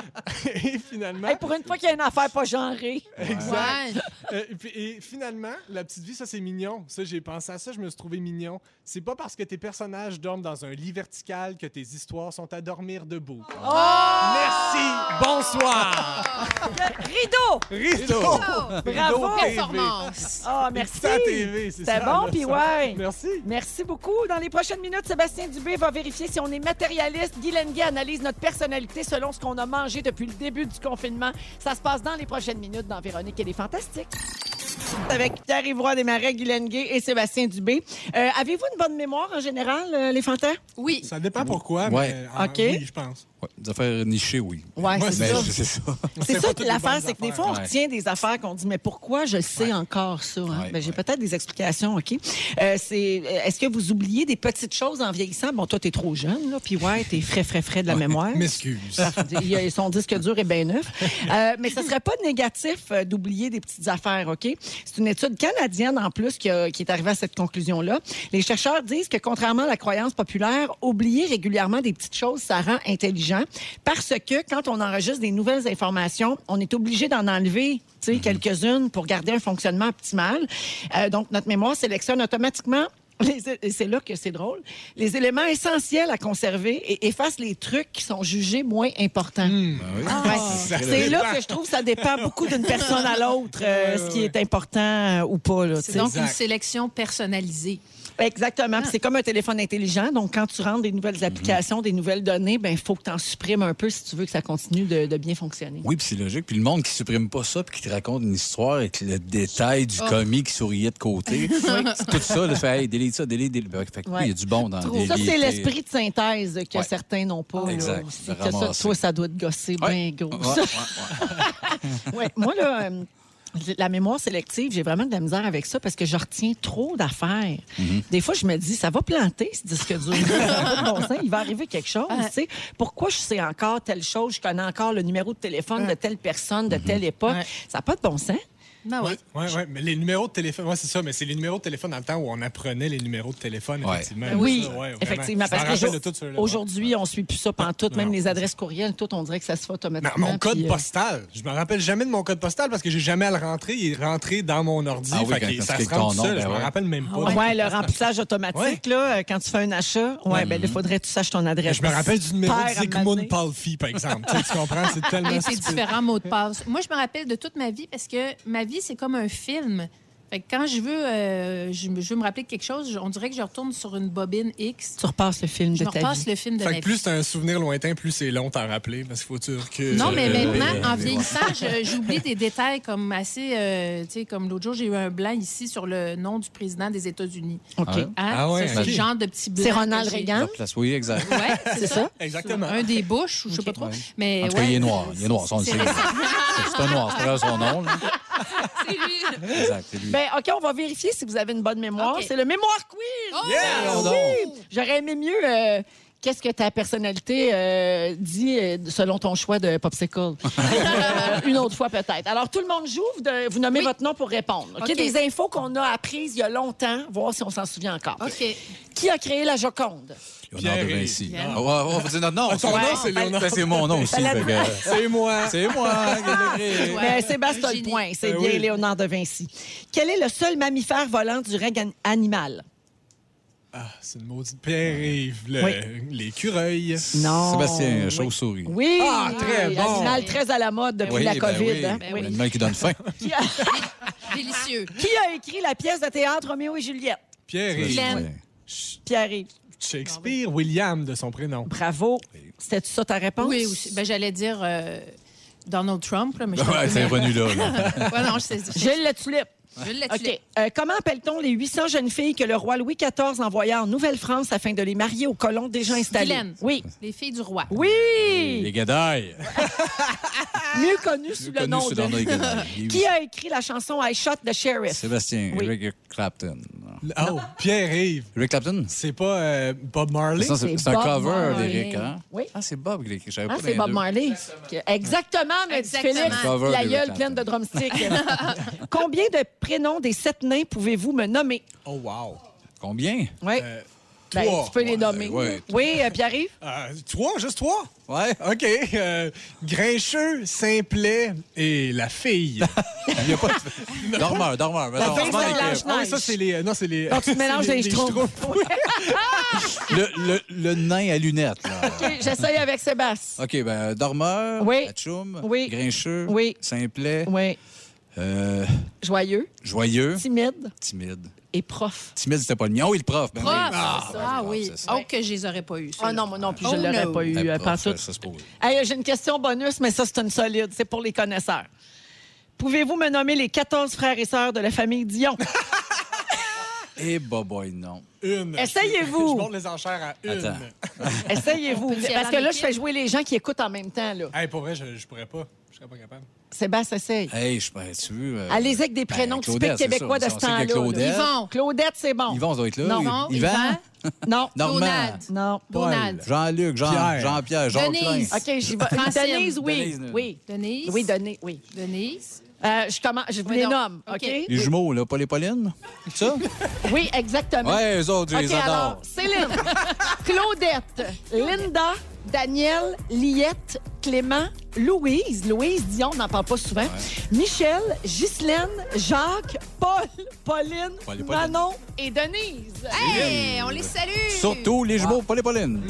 Et finalement, Hey, pour une fois qu'il y a une affaire pas genrée. exact. Ouais. Euh, et, puis- et finalement, la petite vie, ça c'est mignon. Ça, j'ai pensé à ça, je me suis trouvé mignon. C'est pas parce que tes personnages dorment dans un lit vertical que tes histoires sont à dormir debout. Oh! Merci. Bonsoir. Rideau! Rideau. Bravo! Performance. Ah, merci. C'est à TV, c'est C'était ça. bon, puis ouais. Merci. Merci beaucoup. Dans les prochaines minutes, Sébastien Dubé va vérifier si on est matérialiste. Guy Lenguet analyse notre personnalité selon ce qu'on a mangé depuis le début du confinement. Ça se passe dans les prochaines minutes dans Véronique et les Fantastiques. Avec Pierre Ivroy Desmarais, Guy Lenguet et Sébastien Dubé. Euh, Avez-vous une bonne mémoire en général, euh, les Fantas? Oui. Ça dépend pourquoi, Ouais. mais en- OK. oui, je pense. Ouais, des affaires nichées, oui. Ouais, Moi, c'est ça. c'est ça. Que l'affaire, c'est que des affaires. fois, on Ouais. retient des affaires qu'on dit, mais pourquoi je sais encore ça? hein? Ouais, Ben, J'ai ouais. peut-être des explications, OK? Euh, c'est, euh, est-ce que vous oubliez des petites choses en vieillissant? Bon, toi, t'es trop jeune, là, puis ouais, t'es frais, frais, frais de la mémoire. M'excuse. Il y a son disque dur est bien neuf. Euh, mais ce serait pas négatif euh, d'oublier des petites affaires, OK? C'est une étude canadienne, en plus, qui, a- qui est arrivée à cette conclusion-là. Les chercheurs disent que, contrairement à la croyance populaire, oublier régulièrement des petites choses, ça rend intelligent parce que quand on enregistre des nouvelles informations, on est obligé d'en enlever sais, quelques-unes pour garder un fonctionnement optimal. Euh, donc, notre mémoire sélectionne automatiquement c'est là que c'est drôle. Les éléments essentiels à conserver et efface les trucs qui sont jugés moins importants. Hmm. Ben oui. Ouais. Ça C'est là que je trouve que ça dépend beaucoup d'une personne à l'autre, euh, Ouais, ce ouais, qui est important euh, ou pas. C'est donc Exact. une sélection personnalisée. Exactement. Puis C'est comme un téléphone intelligent. Donc, quand tu rentres des nouvelles applications, des nouvelles données, ben il faut que tu en supprimes un peu si tu veux que ça continue de, de bien fonctionner. Oui, puis c'est logique. Puis le monde qui supprime pas ça, puis qui te raconte une histoire avec le détail du Oh. commis qui souriait de côté. tout ça, fait, hey, délite ça, délite, délite. Fait que oui, Ouais. il y a du bon dans Trop. Ça, c'est l'esprit de synthèse que Ouais. certains n'ont pas. là, Exact. aussi. De Que ça, toi, ça doit te gosser bien gros. Ça. moi, là, euh, la mémoire sélective, j'ai vraiment de la misère avec ça parce que je retiens trop d'affaires. Mm-hmm. Des fois, je me dis, ça va planter, ce disque dur. Ça a pas de bon sens, il va arriver quelque chose. Tu sais. Pourquoi je sais encore telle chose? Je connais encore le numéro de téléphone de telle personne, de telle époque? Ça n'a pas de bon sens. Ben oui. Oui, ouais, mais les numéros de téléphone, ouais, c'est ça, mais c'est les numéros de téléphone dans le temps où on apprenait les numéros de téléphone, Ouais. effectivement. Ben Oui, ouais, effectivement. Je Parce me que rappelle jo- de tout ceux-là. aujourd'hui, on ne suit plus ça pantoute. Même Non. les adresses courriels, tout, on dirait que ça se fait Mais automatiquement. mon code puis, euh, postal, je me rappelle jamais de mon code postal parce que j'ai jamais à le rentrer. Il est rentré dans mon ordi. Ah oui, fait que ça se tout seul. nom, je ben me ouais. rappelle même pas. Ouais, le remplissage automatique, Ouais. là, euh, quand tu fais un achat, ouais, ben, il faudrait que tu saches ton adresse. Je me rappelle du numéro de m'amener. Palfi, par exemple. tu, comprends? C'est tellement c'est différents mots de passe. Moi, je me rappelle de toute ma vie parce que ma vie, c'est comme un film. Fait que quand je veux, euh, je, veux me rappeler de quelque chose, je- on dirait que je retourne sur une bobine X. Tu repasses le film Je de ta repasse vie. le film de Fait ma que plus vie. c'est un souvenir lointain, plus c'est long t'en rappeler, parce qu'il faut dire que... Non, mais Euh, maintenant, oui, en vieillissant, j'oublie des détails comme assez. euh, tu sais, comme l'autre jour, j'ai eu un blanc ici sur le nom du président des États-Unis. OK. Ah? Hein? Ah ouais, C'est ce genre de petit blanc. C'est Ronald. Reagan? Oui, exact. Ouais, c'est ça. Exactement. Un des Bush, ou je sais pas trop. Ouais. Mais En tout cas, ouais. il est noir. Il est noir, C'est sait. récent. C'est un noir, c'est pas son nom. là. C'est lui. Exact, c'est lui. Ben, OK, on va vérifier si vous avez une bonne mémoire. OK. C'est le mémoire quiz. Oh! Yeah! Oui! J'aurais aimé mieux. euh, Qu'est-ce que ta personnalité euh, dit euh, selon ton choix de popsicle? Euh, une autre fois peut-être. Alors, tout le monde joue. Vous, de- vous nommez Oui. votre nom pour répondre. OK? OK. Des infos qu'on a apprises il y a longtemps, voir si on s'en souvient encore. OK. Qui a créé la Joconde? Léonard de Vinci. Dire notre nom. Ton nom, c'est Léonard. Ben, C'est mon nom aussi. Fait que, C'est moi. C'est moi qui l'ai créé. Ouais. Mais Sébastien a le point. C'est Ben bien oui. Léonard de Vinci. Quel est le seul mammifère volant du règne an- animal? Ah, c'est une maudite Pierre-Yves. le- Oui. L'écureuil. Non. Sébastien, Oui. chauve-souris. Oui, Ah, très bon. Animal très à la mode depuis Oui, la ben COVID. oui. hein? Ben Oui. oui. L'animal qui donne faim. Qui, a, Délicieux. qui a écrit la pièce de théâtre Roméo et Juliette? Pierre-Yves. Pierre-Yves. Shakespeare, William de son prénom. Bravo. C'était ça ta réponse? Oui, aussi. Ben, j'allais dire euh, Donald Trump, là, mais je Ouais, c'est revenu là. là. Ouais, non, je sais. Gilles Le Tulipe. Je OK. Euh, comment appelle-t-on les 800 jeunes filles que le roi Louis XIV envoya en Nouvelle-France afin de les marier aux colons déjà installés? Oui. Les filles du roi. Oui! Les gadailles. Mieux connu sous le nom sous de... Qui a écrit la chanson I Shot the Sheriff? Sébastien, Oui. Eric Clapton. Oh, Pierre-Yves. Eric Clapton? C'est pas euh, Bob Marley? C'est c'est c'est un Bob cover d'Eric, hein? Oui. Ah, c'est Bob qui l'a écrit. Je savais Ah, pas c'est Bob deux. Marley. Exactement, Exactement. Félix. Cover La gueule pleine de drumsticks. Combien de prénoms des sept nains pouvez-vous me nommer? Oh, wow. Combien? Oui. Euh, Ben, trois. tu peux les nommer. ouais. Oui, euh, Pierre-Yves? Euh, trois, juste trois? Ouais. OK. euh, Grincheux, Simplet et la fille. Il y a pas de... Dormeur, dormeur. La Mettons, fille, on se met c'est en la équipe. Ah oui, ça, c'est les... Non, c'est les... Donc, tu te mélanges c'est les schtroumpfs. le, le, le nain à lunettes, là. OK, j'essaye avec Sébastien. OK, ben, dormeur, Oui. Oui. Grincheux, Oui. Simplet, Oui. Euh, Joyeux, joyeux, timide timide. et prof. Timide, c'était pas le mien. Oh, oui, le prof. Ben Prof. oui. Ah, prof, oui. c'est ça. Oh, que je les aurais pas eus. Ah non, moi non plus, je Oh ne l'aurais no. pas eu. Ben, euh, prof, ça se pose. Hey, J'ai une question bonus, mais ça, c'est une solide. C'est pour les connaisseurs. Pouvez-vous me nommer les 14 frères et sœurs de la famille Dion? Eh, bah, boy, non. Une. Essayez-vous. Je monte les enchères à une. Attends. Essayez-vous. Parce que là, je fais jouer les gens qui écoutent en même temps. Là. Hey, pour vrai, je, je pourrais pas. Je serais pas capable. Sébastien, essaye. Hey, je pourrais, tu veux. euh, Allez-y avec des ben, prénoms Claudette, typiques québécois ça. de ce temps-là. Yvon. Claudette, c'est bon. Yvon, ça doit être là. Non. Yvon? Yvan? Non. Normand, Donald. Non. Donald. Jean-Luc, Jean, Pierre. Jean-Pierre, Jean-Clain. Denise. OK, j'y vais. Denise, oui. Denise, oui. Denise. Oui, Denise, oui. Denise. Euh, je, commence, je vous Oui, les donc. nomme, OK? Les jumeaux, là, Paul et Pauline. C'est ça? Oui, exactement. Ouais, eux autres, je les adore. alors, Céline, Claudette, Linda, Daniel, Liette, Clément, Louise, Louise Dion, on n'en parle pas souvent, Michel, Ghislaine, Jacques, Paul, Pauline, Paul et Pauline. Manon et Denise. Hey, on les salue. Surtout les jumeaux, Paul et Pauline.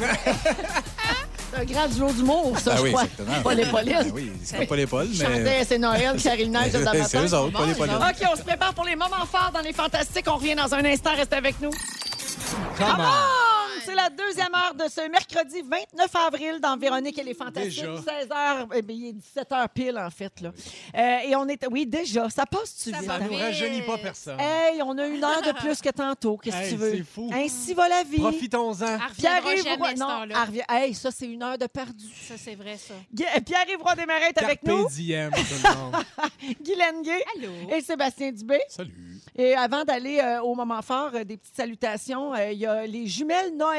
C'est un grand duo d'humour, ça, Ah je oui, crois. exactement. Paul et Pauline. Ben oui, c'est pas Paul et Paul, mais... C'est Noël, Charlie Neige, C'est eux autres, Paul et Pauline. OK, on se prépare pour les moments forts dans les Fantastiques. On revient dans un instant. Restez avec nous. Come Come on! C'est la deuxième heure de ce mercredi 29 avril dans Véronique et les Fantastiques. Déjà. 16h, eh bien, il est 17h pile, en fait. Là. Euh, et on est. Oui, déjà. Ça passe-tu vite? Ça hein? nous rajeunit pas personne. Hey, on a une heure de plus que tantôt. Qu'est-ce que Hey, tu veux? c'est fou. Ainsi va la vie. Profitons-en. Pierre-Yves Roy- non, revient- Hey, ça, c'est une heure de perdu. Ça, c'est vrai, ça. Pierre-Yves Roy Desmarais est avec nous. Diem, tout le monde. Guylaine Gay Allô? et Sébastien Dubé. Salut. Et avant d'aller euh, au moment fort, euh, des petites salutations, euh, il y a les jumelles Noël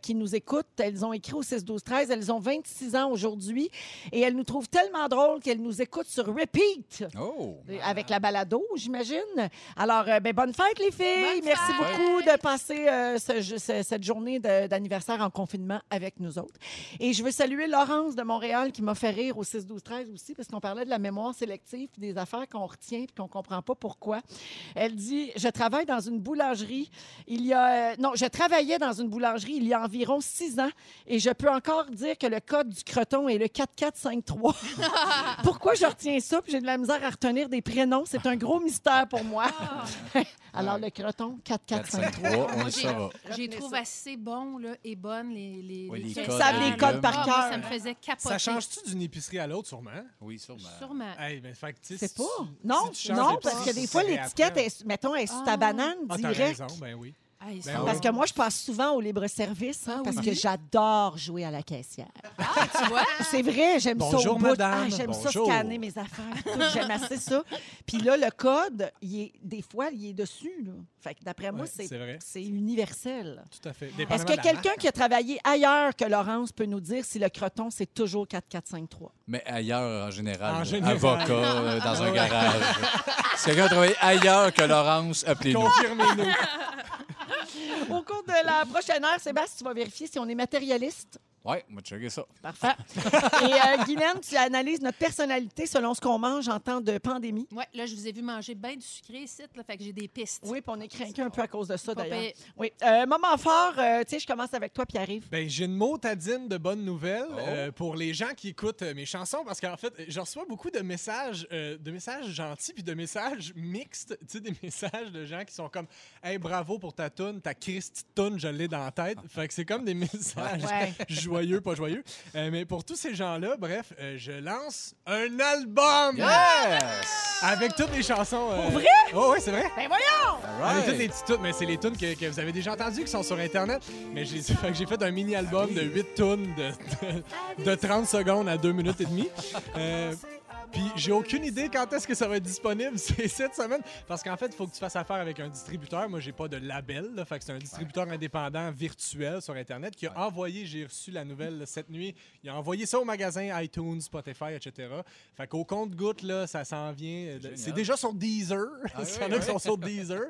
qui nous écoutent. Elles ont écrit au 6 12 13 Elles ont 26 ans aujourd'hui et elles nous trouvent tellement drôles qu'elles nous écoutent sur repeat. Oh. Euh, Avec la balado, j'imagine. Alors, euh, ben, bonne fête, les filles. Bonne Merci fête. beaucoup de passer euh, ce- ce- cette journée d'anniversaire en confinement avec nous autres. Et je veux saluer Laurence de Montréal qui m'a fait rire au 6-12-13 aussi, parce qu'on parlait de la mémoire sélective puis des affaires qu'on retient puis qu'on comprend pas pourquoi. Elle Elle dit Je travaille dans une boulangerie. Il y a. euh, non, je travaillais dans une boulangerie il y a environ six ans et je peux encore dire que le code du croton est le 4453. Pourquoi je retiens ça? Puis j'ai de la misère à retenir des prénoms. C'est un gros mystère pour moi. Alors, le croton, 4453. 453, on Moi, le j'ai- saura. J'ai Retenez trouve assez bon là, et bonnes les, les, Oui, les codes, savent les Ah, codes par moi, cœur. Ça me faisait capoter. Ça change-tu d'une épicerie à l'autre, sûrement? Oui, sûrement. Sûrement. Hey, ben, fait que, tu sais, C'est si pas. tu- Non, si tu changes non, parce que des fois, l'étiquette, est, mettons, est sur Ah. ta banane Ah, t'as direct. raison, ben oui. Ben oui. Parce que moi, je passe souvent au libre-service hein, Ah parce oui. que j'adore jouer à la caissière. Ah, tu vois? C'est vrai, j'aime ça Bonjour, bout. madame. Ah, j'aime ça scanner mes affaires. tout. J'aime assez ça. Puis là, le code, il est, des fois, il est dessus. Là. Fait que d'après moi, Ouais, c'est c'est vrai. c'est universel. Tout à fait. Est-ce Dépendamment que la quelqu'un marque. qui a travaillé ailleurs que Laurence peut nous dire si le croton, c'est toujours 4453? Mais ailleurs, en général. En là, général. Avocat, euh, dans un garage. si quelqu'un a travaillé ailleurs que Laurence, appelez-nous. Confirmez-nous. Au cours de la prochaine heure, Sébastien, tu vas vérifier si on est matérialiste. Oui, on va checker ça. Parfait. Et euh, Guylaine, tu analyses notre personnalité selon ce qu'on mange en temps de pandémie. Ouais, là, je vous ai vu manger bien du sucré ici, là, fait que j'ai des pistes. Oui, puis on est craqué un peu à cause de ça, d'ailleurs. Oui. Euh, moment fort, euh, tu sais, je commence avec toi, Pierre-Yves. Ben, j'ai une motadine de bonnes nouvelles Oh. euh, pour les gens qui écoutent euh, mes chansons parce qu'en fait, je reçois beaucoup de messages, euh, de messages gentils puis de messages mixtes, tu sais, des messages de gens qui sont comme Hey, bravo pour ta toune, ta Christy toune, je l'ai dans la tête. Fait que c'est comme des messages Ouais. joyeux, pas joyeux. Euh, mais pour tous ces gens-là, bref, euh, je lance un album Yes! avec toutes les chansons. euh, Pour vrai? Oh, oui, c'est vrai. Ben voyons! Avec toutes les petites tunes, mais c'est les tunes que, que vous avez déjà entendues qui sont sur Internet. Mais j'ai fait, fait un mini-album de 8 tunes de, de, de 30 secondes à 2 minutes et demie. Puis j'ai aucune idée quand est-ce que ça va être disponible. C'est cette semaine. Parce qu'en fait, il faut que tu fasses affaire avec un distributeur. Moi, j'ai pas de label. Là, fait que c'est un distributeur indépendant virtuel sur Internet qui a envoyé, j'ai reçu la nouvelle cette nuit. Il a envoyé ça au magasin iTunes, Spotify, etc. Fait qu'au compte-goutte, là, ça s'en vient. C'est déjà sur Deezer. Ah Il y en a qui sont sur Deezer.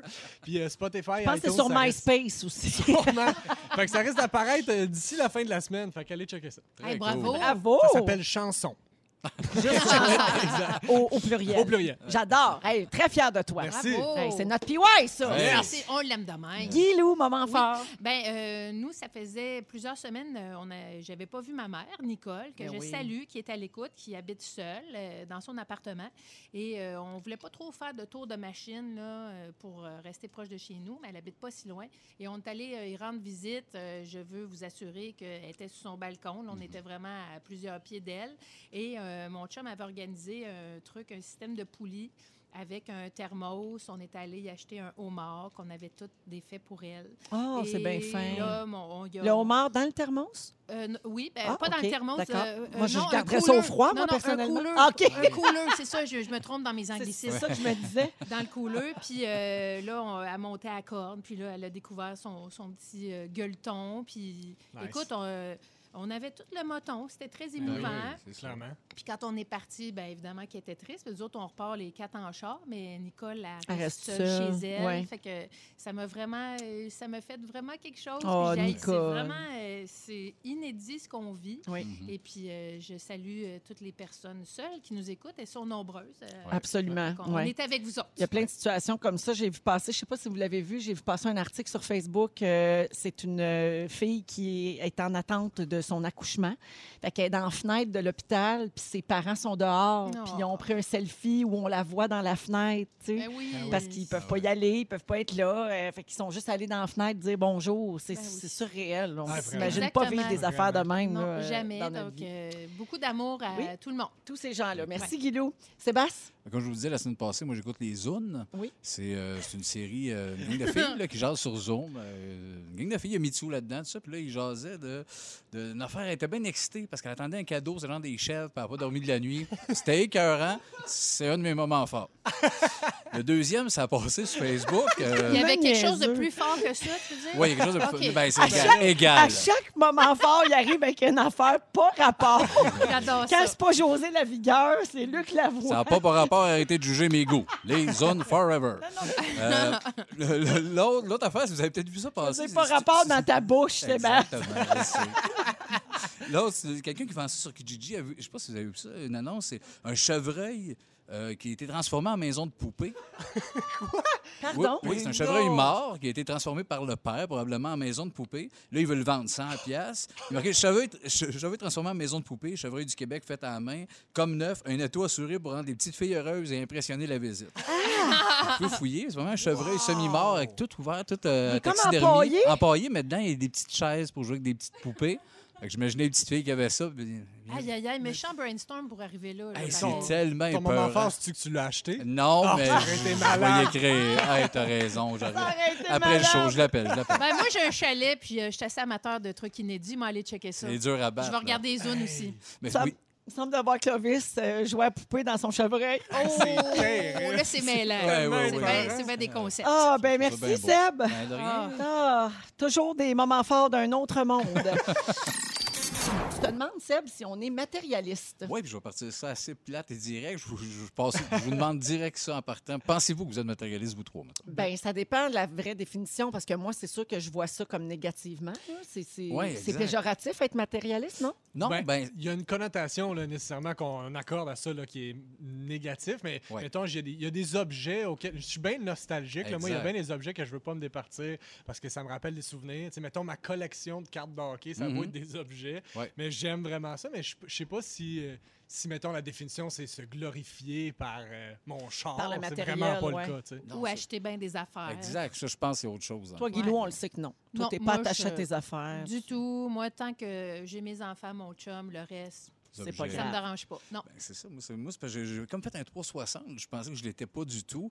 Puis euh, Spotify, Je pense que c'est sur reste- MySpace aussi. Sûrement. fait que ça risque d'apparaître euh, d'ici la fin de la semaine. Fait qu'allez checker ça. Hey, bravo. cool. Bravo! Ça s'appelle Chanson. au, au pluriel. Au pluriel. J'adore. Hey, très fière de toi. Merci. Bravo. Hey, c'est notre PY, ça. Ouais. C'est- On l'aime de même. Guy Lou, moment Oui. fort. Ben, euh, nous, ça faisait plusieurs semaines, euh, on a, j'avais pas vu ma mère, Nicole, que Ben je oui. salue, qui est à l'écoute, qui habite seule euh, dans son appartement. Et euh, on voulait pas trop faire de tour de machine là, euh, pour euh, rester proche de chez nous, mais elle habite pas si loin. Et on est allé euh, y rendre visite. Euh, je veux vous assurer qu'elle était sur son balcon. Là, on était vraiment à plusieurs pieds d'elle. Et euh, mon chum avait organisé un truc, un système de poulies avec un thermos. On est allé y acheter un homard qu'on avait tout défait pour elle. Oh, c'est bien fin. là, mon- on y a- Le homard dans le thermos? Euh, oui, ben, Ah, pas dans le thermos. d'accord. euh, euh, Moi, je non, un garderais ça au froid, Non, moi, non, personnellement. Un cooler, Ah, OK. un c'est ça, je, je me trompe dans mes anglicismes. c'est ça que je me disais. Dans le cooler, puis euh, là, on a monté à la corde, puis là, elle a découvert son, son petit euh, gueuleton, puis Nice. écoute, on, euh, on avait tout le moton, c'était très Ah émouvant. oui, c'est sûr. Clairement. Puis quand on est parti, bien évidemment qu'elle était triste. Puis nous autres, on repart les quatre en char, mais Nicole, elle reste reste seule seule, chez elle. ouais. Fait que ça m'a vraiment, euh, ça m'a fait vraiment quelque chose. Oh, C'est vraiment, euh, c'est inédit ce qu'on vit. Oui. Et puis, euh, je salue toutes les personnes seules qui nous écoutent. Elles sont nombreuses. absolument. donc on, est avec vous autres. Il y a plein de situations comme ça. J'ai vu passer, je ne sais pas si vous l'avez vu, j'ai vu passer un article sur Facebook. euh, c'est une fille qui est en attente de son accouchement. Fait qu'elle est dans la fenêtre de l'hôpital, puis ses parents sont dehors, Oh. puis ils ont pris un selfie où on la voit dans la fenêtre, tu sais. Ben oui. Parce qu'ils peuvent pas y aller, ils peuvent pas être là. euh, fait qu'ils sont juste allés dans la fenêtre dire bonjour. C'est Ben oui. surréel. On Ah, s'imagine pas vivre des affaires de même. Non, là, euh, jamais. dans notre Donc, vie. euh, beaucoup d'amour à Oui. tout le monde. Tous ces gens-là. Merci, Guilou. Sébastien? Comme je vous disais la semaine passée, moi j'écoute les Zooms. Oui. C'est euh, c'est une série, euh, une gang de filles là, qui jasent sur Zoom. Euh, une gang de filles, il y a Mitsu là-dedans, tout ça. Puis là, ils jasaient de, de une affaire. Elle était bien excitée parce qu'elle attendait un cadeau, c'est genre des chefs, puis elle n'a pas dormi de la nuit. C'était écœurant. C'est un de mes moments forts. Le deuxième, ça a passé sur Facebook. euh, Il y avait quelque chose de plus fort que ça, tu veux dire? Oui, il y a quelque chose de. OK. Ben, c'est À égal. chaque- égal. À chaque moment fort, il arrive avec une affaire pas rapport. J'adore Quand ça. c'est pas José la vigueur, c'est Luc Lavoie. Ça n'a pas par rapport à arrêter de juger mes goûts. Les zones forever. Euh, L'autre l'autre affaire, si vous avez peut-être vu ça passer. C'est pas rapport dans ta bouche, Sébastien. Exactement. L'autre, c'est quelqu'un qui vend ça sur Kijiji. a vu- Je sais pas si vous avez vu ça, une annonce, c'est un chevreuil euh, qui a été transformé en maison de poupée. Pardon? Oui, oui, c'est un chevreuil non! mort qui a été transformé par le père, probablement en maison de poupée. Là, il veut le vendre 100 pièces. Il marqué chevreuil, che- chevreuil transformé en maison de poupée, chevreuil du Québec fait à la main, comme neuf, un étau assuré pour rendre les petites filles heureuses et impressionner la visite. Ah! On peut fouiller, c'est vraiment un chevreuil semi-mort avec tout ouvert, tout euh, taxidermie. empaillé? Empaillé, mais dedans, il y a des petites chaises pour jouer avec des petites poupées. Fait que j'imaginais les petites filles qui avaient ça. puis- Aïe, aïe, aïe, méchant brainstorm pour arriver là. Hey, c'est tellement Ton moment fort, c'est-tu que tu l'as acheté? Non, Ah, mais je malade. vais y écrire. Hey, t'as raison. j'arrive. Ça aurait été Après le malade. show, je l'appelle, je l'appelle. Ben, moi, j'ai un chalet, puis euh, je suis assez amateur de trucs inédits. Moi, aller checker ça. C'est dur à Je battre. vais là. regarder les zones aussi. Mais Ça- oui, Il semble d'avoir Clovis euh, jouer à poupée dans son chevreuil. Oh, terrible. là, c'est mêlant. Ouais, ouais, c'est ouais. bien des concepts. Ah, ben Je merci, bien Seb. ben, de rien. Ah, toujours des moments forts d'un autre monde. demandes, Seb, si on est matérialiste. Oui, puis je vais partir ça assez plate et direct. Je vous, je vous passe- je vous demande direct ça en partant. Pensez-vous que vous êtes matérialiste, vous trois, maintenant? Ben, ça dépend de la vraie définition, parce que moi, c'est sûr que je vois ça comme négativement. là. C'est c'est- Ouais, c'est exact. péjoratif, être matérialiste, non? Non, Ben, ben, il y a une connotation là, nécessairement qu'on accorde à ça là, qui est négatif, mais Ouais. mettons, il y, a des- il y a des objets auxquels je suis bien nostalgique. là. Moi, il y a Exact. bien des objets que je veux pas me départir parce que ça me rappelle des souvenirs. Tu sais, mettons, ma collection de cartes de hockey, ça Mhm. vaut être des objets. Ouais. Mais j'aime vraiment ça, mais je, je sais pas si, euh, si, mettons, la définition, c'est se glorifier par euh, mon char. Par le C'est matériel, vraiment pas ouais. le cas, tu sais. non, Ou acheter bien des affaires. Exact. Ça, je pense que c'est autre chose. hein. Toi, Guilou, Ouais. on le sait que non. Toi, t'es pas attaché à tes affaires. Du tout. Moi, tant que j'ai mes enfants, mon chum, le reste, C'est pas ça me dérange pas. Non. Ben, c'est ça. Moi, c'est, moi, c'est parce que j'ai, j'ai comme fait un 360. Je pensais que je l'étais pas du tout.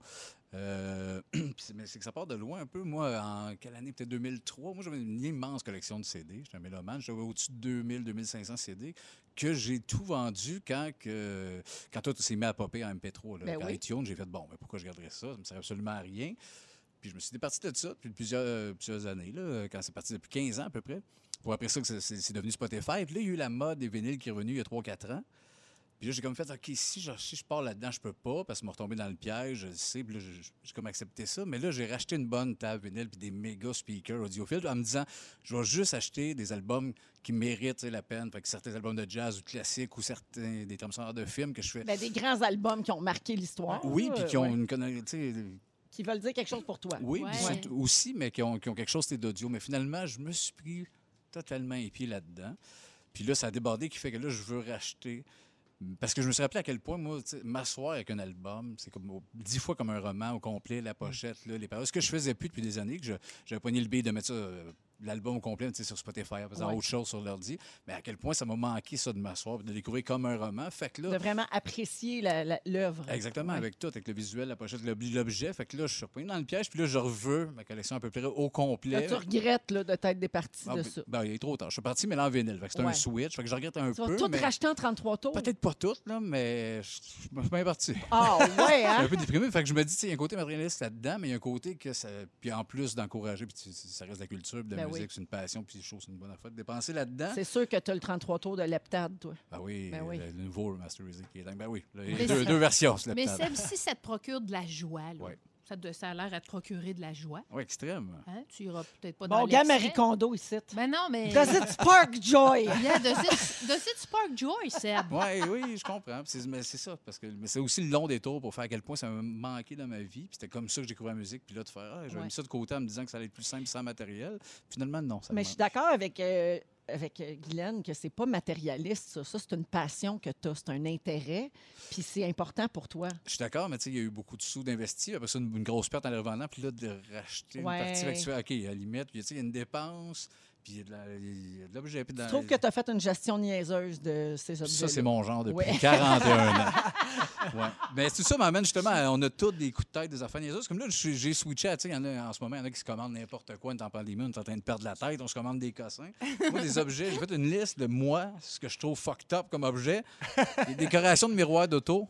Euh, mais c'est que ça part de loin un peu. Moi, en quelle année? Peut-être 2003. Moi, j'avais une immense collection de CD. J'étais un mélomane. J'avais au-dessus de 2000, 2500 CD que j'ai tout vendu quand, que, quand tout s'est mis à popper en MP3. Là, Ben oui. iTunes, j'ai fait, bon, mais pourquoi je garderais ça? Ça me sert absolument à rien. Puis je me suis départi de ça depuis plusieurs, euh, plusieurs années, là, quand c'est parti depuis 15 ans à peu près. Pour après ça, que c'est- devenu Spotify. Puis là, il y a eu la mode des vinyles qui est revenue il y a 3-4 ans. Puis là, j'ai comme fait, OK, si je, si je pars là-dedans, je peux pas parce que me retomber dans le piège, je le sais. Puis là, j'ai- comme accepté ça. Mais là, j'ai racheté une bonne table vinyle puis des méga speakers audiophiles en me disant, je vais juste acheter des albums qui méritent la peine. Fait que certains albums de jazz ou classiques ou certains des trames sonores de films que je fais. Ben, des grands albums qui ont marqué l'histoire. oui, puis qui ont ouais. une Qui veulent dire quelque chose pour toi. oui, Ouais. c'est aussi, mais qui ont, qui ont quelque chose c'est d'audio. Mais finalement, je me suis pris totalement épié là-dedans. Puis là, ça a débordé qui fait que là, je veux racheter. Parce que je me suis rappelé à quel point, moi, m'asseoir avec un album, c'est comme dix fois comme un roman au complet, la pochette, là, les paroles. Ce que je faisais plus depuis des années, que je- j'avais poigné le billet de mettre ça, euh, l'album complet tu sais, sur Spotify, en faisant Ouais. autre chose sur l'ordi. Mais à quel point ça m'a manqué, ça, de m'asseoir de découvrir comme un roman. Fait que là, De vraiment apprécier l'œuvre. Exactement, Ouais. avec tout, avec le visuel, la pochette, l'ob- l'objet. Fait que là, je suis repris dans le piège, puis là, je reveux ma collection à peu près au complet. Là, tu regrettes là, de t'être départi Ah, de ben, ça. ben, il est trop tard. Je suis parti, mais là, en vinyle. Fait que c'est Ouais. un switch. Fait que je regrette un Tu vas peu. tout mais racheter en 33 tours. Peut-être pas tout, là, mais je me suis bien parti. Ah, ouais, Je suis hein? un peu déprimé. Fait que je me dis, tu il y a un côté matérialiste là-dedans, mais il y a un côté que ça. Puis en plus d'encourager, puis tu- ça reste de la culture, de la Ben oui. c'est une passion, puis les choses, c'est une bonne affaire. de Dépenser là-dedans. C'est sûr que tu as le 33 tours de Leptade, toi. Ben oui, Ben oui. Le, le nouveau remasterisé qui est dingue. Ben oui, là, il y a Mais deux, deux versions. Mais si ça te procure de la joie, là, Ouais. Ça, a l'air à te procurer de la joie, Oui, extrême. hein? tu iras peut-être pas dans Bon, gars. Marie Kondo ici. Ben non, mais... Does it spark joy? Yeah, does it, does it spark joy, Seb? Oui, oui, je comprends. Mais c'est ça, parce que mais c'est aussi le long détour pour faire à quel point ça m'a manqué dans ma vie. Puis c'était comme ça que j'ai découvert la musique. Puis là, de faire, ah, j'avais Ouais. mis ça de côté en me disant que ça allait être plus simple sans matériel. Finalement, non. Ça Mais je suis d'accord avec, euh, avec euh, Guylaine que c'est pas matérialiste, ça. Ça, c'est une passion que tu as, c'est un intérêt, puis c'est important pour toi. Je suis d'accord, mais tu sais, il y a eu beaucoup de sous d'investis. Après ça, une, une grosse perte en les revendant. Puis là, de racheter Ouais. une partie. Fais, OK, à la limite, puis tu sais, il y a une dépense. Puis il y a de l'objet. la- que tu as fait une gestion niaiseuse de ces objets. Ça, c'est mon genre depuis Ouais. 41 ans. Ouais. Mais tout ça m'amène justement, à- on a tous des coups de tête, des affaires niaiseuses. Comme là, j'ai switché à, en a en ce moment, il y en a qui se commandent n'importe quoi, on est en pandémie, on est en train de perdre la tête, on se commande des cossins. Moi, des objets, j'ai fait une liste de moi, ce que je trouve fucked up comme objet. Des décorations de miroirs d'auto.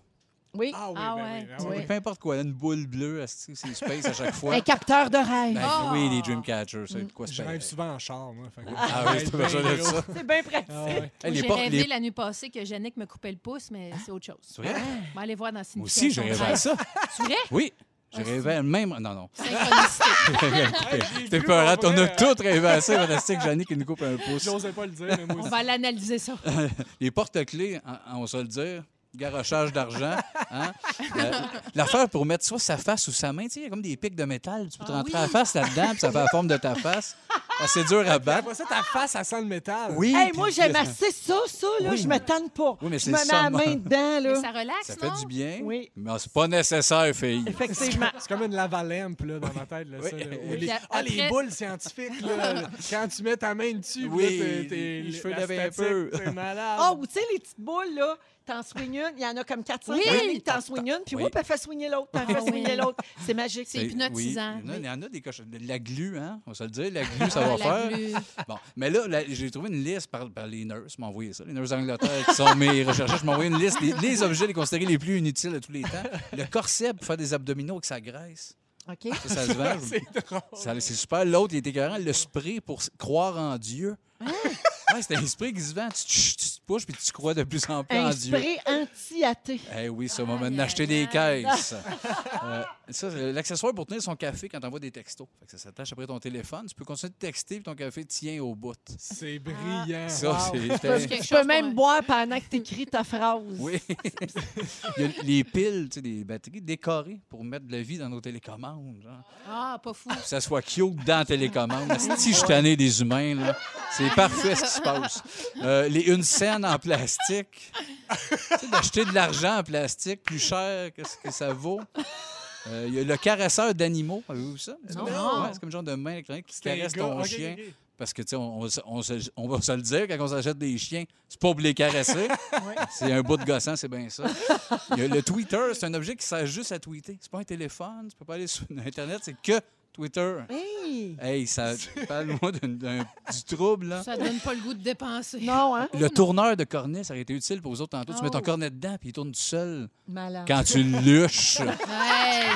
Oui. Ah oui, Ah ben ouais. oui, ah Oui. oui. Peu importe quoi, une boule bleue, asti, c'est space à chaque fois? Un capteur de rêve. Ben, Ah! Oui, les Dreamcatchers, c'est de quoi Je se rêve souvent en char, moi. fait que- Ah oui, c'est Ben besoin de ça. C'est bien pratique. Ah ouais. Hey, les J'ai portes- rêvé les- la nuit passée que Yannick me coupait le pouce, mais c'est autre chose. C'est vrai? On va aller voir dans Moi aussi, j'ai rêvé à ça. C'est vrai? Oui, j'ai Ah, rêvé même. Non, non. Synchronicité. j'ai T'es vu peur, on a vrai. tous rêvé à ça. Fantastique, Jannick qui nous coupe un pouce. J'osais pas le dire, mais moi On aussi. va l'analyser ça. Les porte-clés, on- on va se le dire, garochage d'argent. Hein? Euh, L'affaire pour mettre soit sa face ou sa main, tu sais, il y a comme des pics de métal. Tu peux te Ah rentrer oui. la face là-dedans, puis ça fait la forme de ta face. Ah, C'est dur à battre. Après ça, ta face, ça sent le métal. Oui. Hey, moi, j'aime assez ça, ça, là. Oui, je me tanne pas. Oui, mais je me mets la main dedans, Mais là. ça relaxe, Ça fait non? du bien. Oui. Mais c'est pas nécessaire, fille. Effectivement. C'est comme une lavalampe là, dans ma tête. Là, Oui. ça, là. Ou Oui. les- Puis ah, les boules scientifiques. Là, quand tu mets ta main dessus, Oui, là, t'es- t'es- les cheveux un peu. C'est malade. Ah, ou tu sais, les petites boules, là, t'en swings une, il y en a comme 4-5 Oui. oui. t'en swings une, puis Oui. whoop, elle fait swinguer l'autre, t'en Ah swinguer oui. l'autre. C'est magique. C'est hypnotisant. Oui. Il y en a- oui. il y en a des cochons. de La glu, hein? On va se le dire. La glu, ça Ah, va la faire. Bon, mais là, là, j'ai trouvé une liste par, par les nurses, m'ont envoyé ça. Les nurses d'Angleterre qui sont mes recherchistes m'ont envoyé une liste les objets les considérés les plus inutiles de tous les temps. Le corset pour faire des abdominaux avec sa graisse. OK? Ça, ça se vend. c'est drôle. Ça, C'est super. L'autre, il était écœurant. Le spray pour croire en Dieu. Hein? Ouais, c'est un spray qui se vend. Tu, tu, tu te pushes puis tu crois de plus en plus Un en Dieu. spray anti-athée. Eh oui, ça m'a acheté aïe, des caisses. Euh, ça, l'accessoire pour tenir son café quand t'envoies des textos. Fait que ça s'attache après ton téléphone. Tu peux continuer de texter puis ton café tient au bout. C'est brillant. Ça, Wow. c'est- Tu peux, même un- boire pendant que t'écris ta phrase. Oui. Il y a les piles, tu sais, des batteries décorées pour mettre de la vie dans nos télécommandes. genre. Ah, pas fou. Que ça soit cute dans la télécommande. Si je suis tanné des humains, là, c'est parfait ce qui se passe. Euh, les, une scène en plastique. D'acheter de l'argent en plastique plus cher que ce que ça vaut. Euh, Il y a le caresseur d'animaux. Avez-vous vu ça? Non. Ouais, c'est comme un genre de main électronique qui caresse ton chien. Parce que, tu sais, on, on se- on se- on va se le dire, quand on s'achète des chiens, c'est pas pour les caresser. C'est un bout de gossant, c'est bien ça. Il y a le Twitter, c'est un objet qui sert juste à tweeter. C'est pas un téléphone, tu peux pas aller sur Internet, c'est que Twitter. Hey! Hey, ça parle-moi d'un- d'un- du trouble, là. Ça donne pas le goût de dépenser. Non, hein? Le tourneur de cornet, ça aurait été utile pour vous autres tantôt. Tu mets ton Oh. cornet dedans, puis il tourne tout seul Malade. quand tu luches. Hey!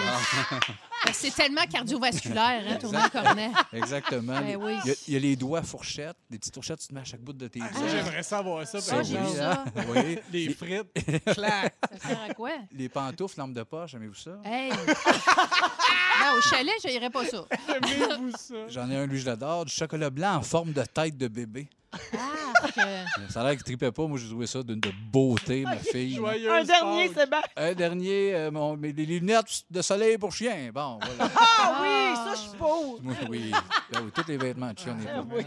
C'est tellement cardiovasculaire, hein, tourner le cornet. Exactement. Ben oui. il, y a, il y a les doigts fourchettes, des petites fourchettes, tu te mets à chaque bout de tes Ça, doigts. J'aimerais savoir ça. Ça, par Ah, exemple. ça. hein? Oui. Les frites. Clac. Ça sert à quoi? Les pantoufles, lampe de poche, aimez-vous ça? Hey! non, au chalet, je n'irais pas ça. Aimez-vous ça? J'en ai un, lui, je l'adore. Du chocolat blanc en forme de tête de bébé. Ah, que- Ça a l'air qu'il tripait pas. Moi, j'ai trouvé ça d'une de beauté, ma fille. Un dernier, bien. Un dernier, euh, mon- mes- les lunettes de soleil pour chien. Bon, voilà. Ah oui, ça, je suis. Moi, oui. Ben oui, tous les vêtements de chien, on est Ah oui.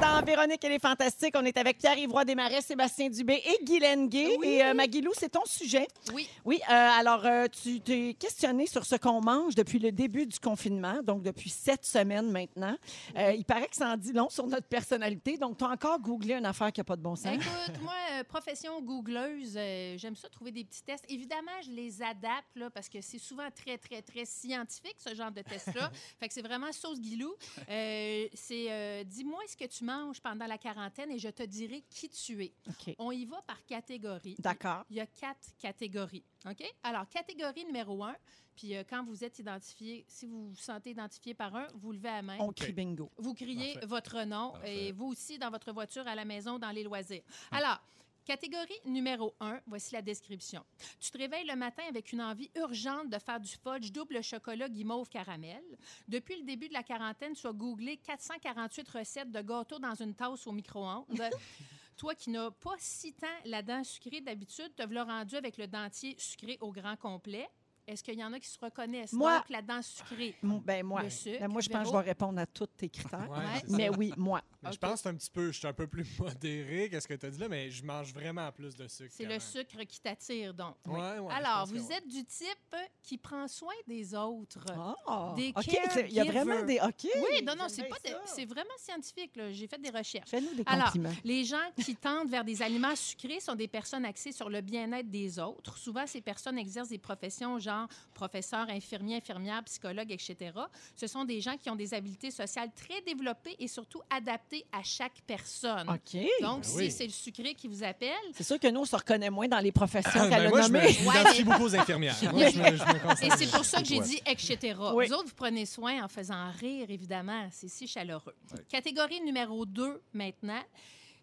Dans Véronique, elle est fantastique. On est avec Pierre-Yvroy Desmarais, Sébastien Dubé et Guy Lenguet. Et euh, Maggie Lou, c'est ton sujet. Oui. Oui, euh, alors euh, tu t'es questionné sur ce qu'on mange depuis le début du confinement, donc depuis sept semaines maintenant. Euh, il paraît que ça en dit long sur notre personnalité. Donc, tu as encore googlé une affaire qui n'a pas de bon sens. Écoute, moi, profession googleuse, j'aime ça trouver des petits tests. Évidemment, je les adapte là, parce que c'est souvent très, très, très scientifique, ce genre de test-là. fait que c'est vraiment sauce guilou. C'est dis-moi ce que tu manges pendant la quarantaine et je te dirai qui tu es. On y va par catégorie. D'accord. Il y a quatre catégories. OK? Alors, catégorie numéro un, puis euh, quand vous êtes identifié, si vous vous sentez identifié par un, vous levez la main. On crie bingo. Vous criez Parfait. votre nom Parfait. et vous aussi dans votre voiture, à la maison, dans les loisirs. Alors, catégorie numéro un, voici la description. Tu te réveilles le matin avec une envie urgente de faire du fudge double chocolat guimauve caramel. Depuis le début de la quarantaine, tu as googlé 448 recettes de gâteaux dans une tasse au micro-ondes. Toi qui n'as pas si tant la dent sucrée d'habitude, te voilà rendu avec le dentier sucré au grand complet. Est-ce qu'il y en a qui se reconnaissent? Moi- Donc, la dent sucrée. Mon- Ben moi, Le sucre, ben moi je pense que je vais répondre à tous tes critères. Ouais, ça. Mais oui, moi. Mais Je pense un petit peu, je suis un peu plus modéré qu'est-ce que tu as dit là, mais je mange vraiment plus de sucre. C'est le même. sucre qui t'attire, donc. Ouais, ouais, Alors, vous ouais. êtes du type qui prend soin des autres. Ah, Des OK, il y a vraiment des... OK. Oui, non, non, c'est pas c'est vraiment scientifique. là. J'ai fait des recherches. Fais-nous des Alors, compliments. Les gens qui tendent vers des aliments sucrés sont des personnes axées sur le bien-être des autres. Souvent, ces personnes exercent des professions genre professeur, infirmier, infirmière, psychologue, etc. Ce sont des gens qui ont des habiletés sociales très développées et surtout adaptées à chaque personne. OK. Donc, Ben si oui. c'est le sucré qui vous appelle, C'est sûr que nous, on se reconnaît moins dans les professions Ah, qu'elle ben a moi, je nommées. m'identifie beaucoup aux infirmières. Moi, je me, je me Et c'est pour ça que j'ai dit etc. Oui. Vous autres, vous prenez soin en faisant rire, évidemment. C'est si chaleureux. Catégorie numéro 2 maintenant.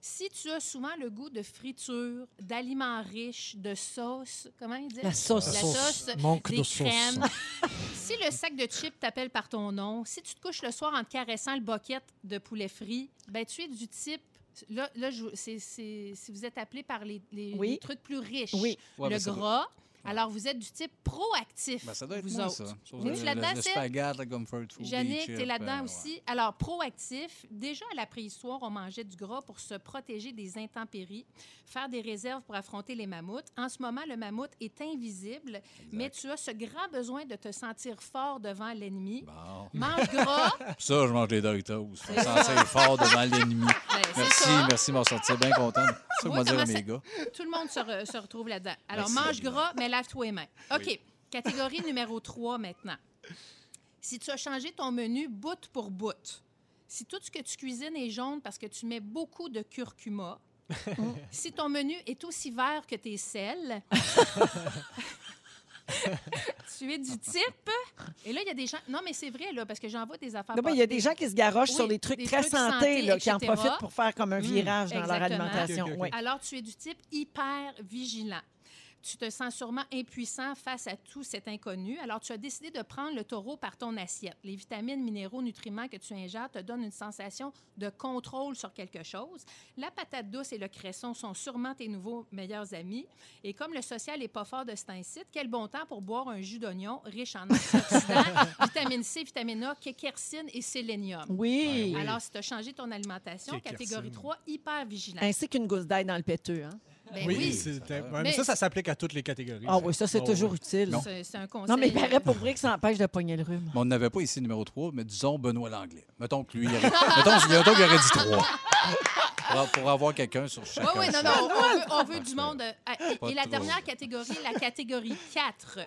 Si tu as souvent le goût de friture, d'aliments riches, de sauce, comment il dit? La sauce. La sauce, Manque des de sauce. crèmes. si le sac de chips t'appelle par ton nom, si tu te couches le soir en te caressant le boquette de poulet frit, ben tu es du type Là, là je- c'est- c'est- si vous êtes appelé par les, les- Oui. les trucs plus riches, Oui. Ouais, le gras, alors vous êtes du type proactif. Ben, ça doit être vous moi, autres. ça. Es-tu le- là-dedans, les tu es là-dedans ouais. aussi. Alors, proactif, déjà à la préhistoire, on mangeait du gras pour se protéger des intempéries, faire des réserves pour affronter les mammouths. En ce moment, le mammouth est invisible, mais tu as ce grand besoin de te sentir fort devant l'ennemi. Bon. Mange gras, ça, je mange des Doritos. Je me sentir fort devant l'ennemi. ben, c'est Merci, merci, m'en sortir bien content. Ça dire mes gars. Tout le monde se, re- se retrouve là-dedans. Alors, Merci, mange gras, mais lave-toi les mains. OK. Catégorie numéro 3 maintenant. Si tu as changé ton menu bout pour bout, si tout ce que tu cuisines est jaune parce que tu mets beaucoup de curcuma, si ton menu est aussi vert que tes sels, tu es du type. Et là, il y a des gens. Non, mais c'est vrai, là, parce que j'en vois des affaires. Non, mais il y a des gens qui se garochent Oui, sur des trucs des très trucs santé, santé, là, qui en profitent pour faire comme un virage dans leur alimentation. Oui. Alors, tu es du type hyper vigilant. Tu te sens sûrement impuissant face à tout cet inconnu. Alors, tu as décidé de prendre le taureau par ton assiette. Les vitamines, minéraux, nutriments que tu ingères te donnent une sensation de contrôle sur quelque chose. La patate douce et le cresson sont sûrement tes nouveaux meilleurs amis. Et comme le social n'est pas fort de cet incite, quel bon temps pour boire un jus d'oignon riche en antioxydants, vitamine C, vitamine A, quercétine et sélénium. Oui. Alors, si tu as changé ton alimentation, catégorie 3, hyper vigilant. Ainsi qu'une gousse d'ail dans le péteux. Hein? Ben oui, oui. c'était- ouais, mais Mais- ça, ça s'applique à toutes les catégories. Ah oui, ça, c'est Oh, toujours utile. Non. C'est c'est un conseil. Non, mais il paraît pour vrai que ça empêche de pogner le rhume. Mais on n'avait pas ici numéro 3, mais disons Benoît Langlais. Mettons que lui, il aurait, mettons, mettons qu'il aurait dit 3. Pour, avoir quelqu'un sur chaque. Oui, oui, non, non, on veut, on veut du monde. euh, et- la dernière catégorie, la catégorie 4.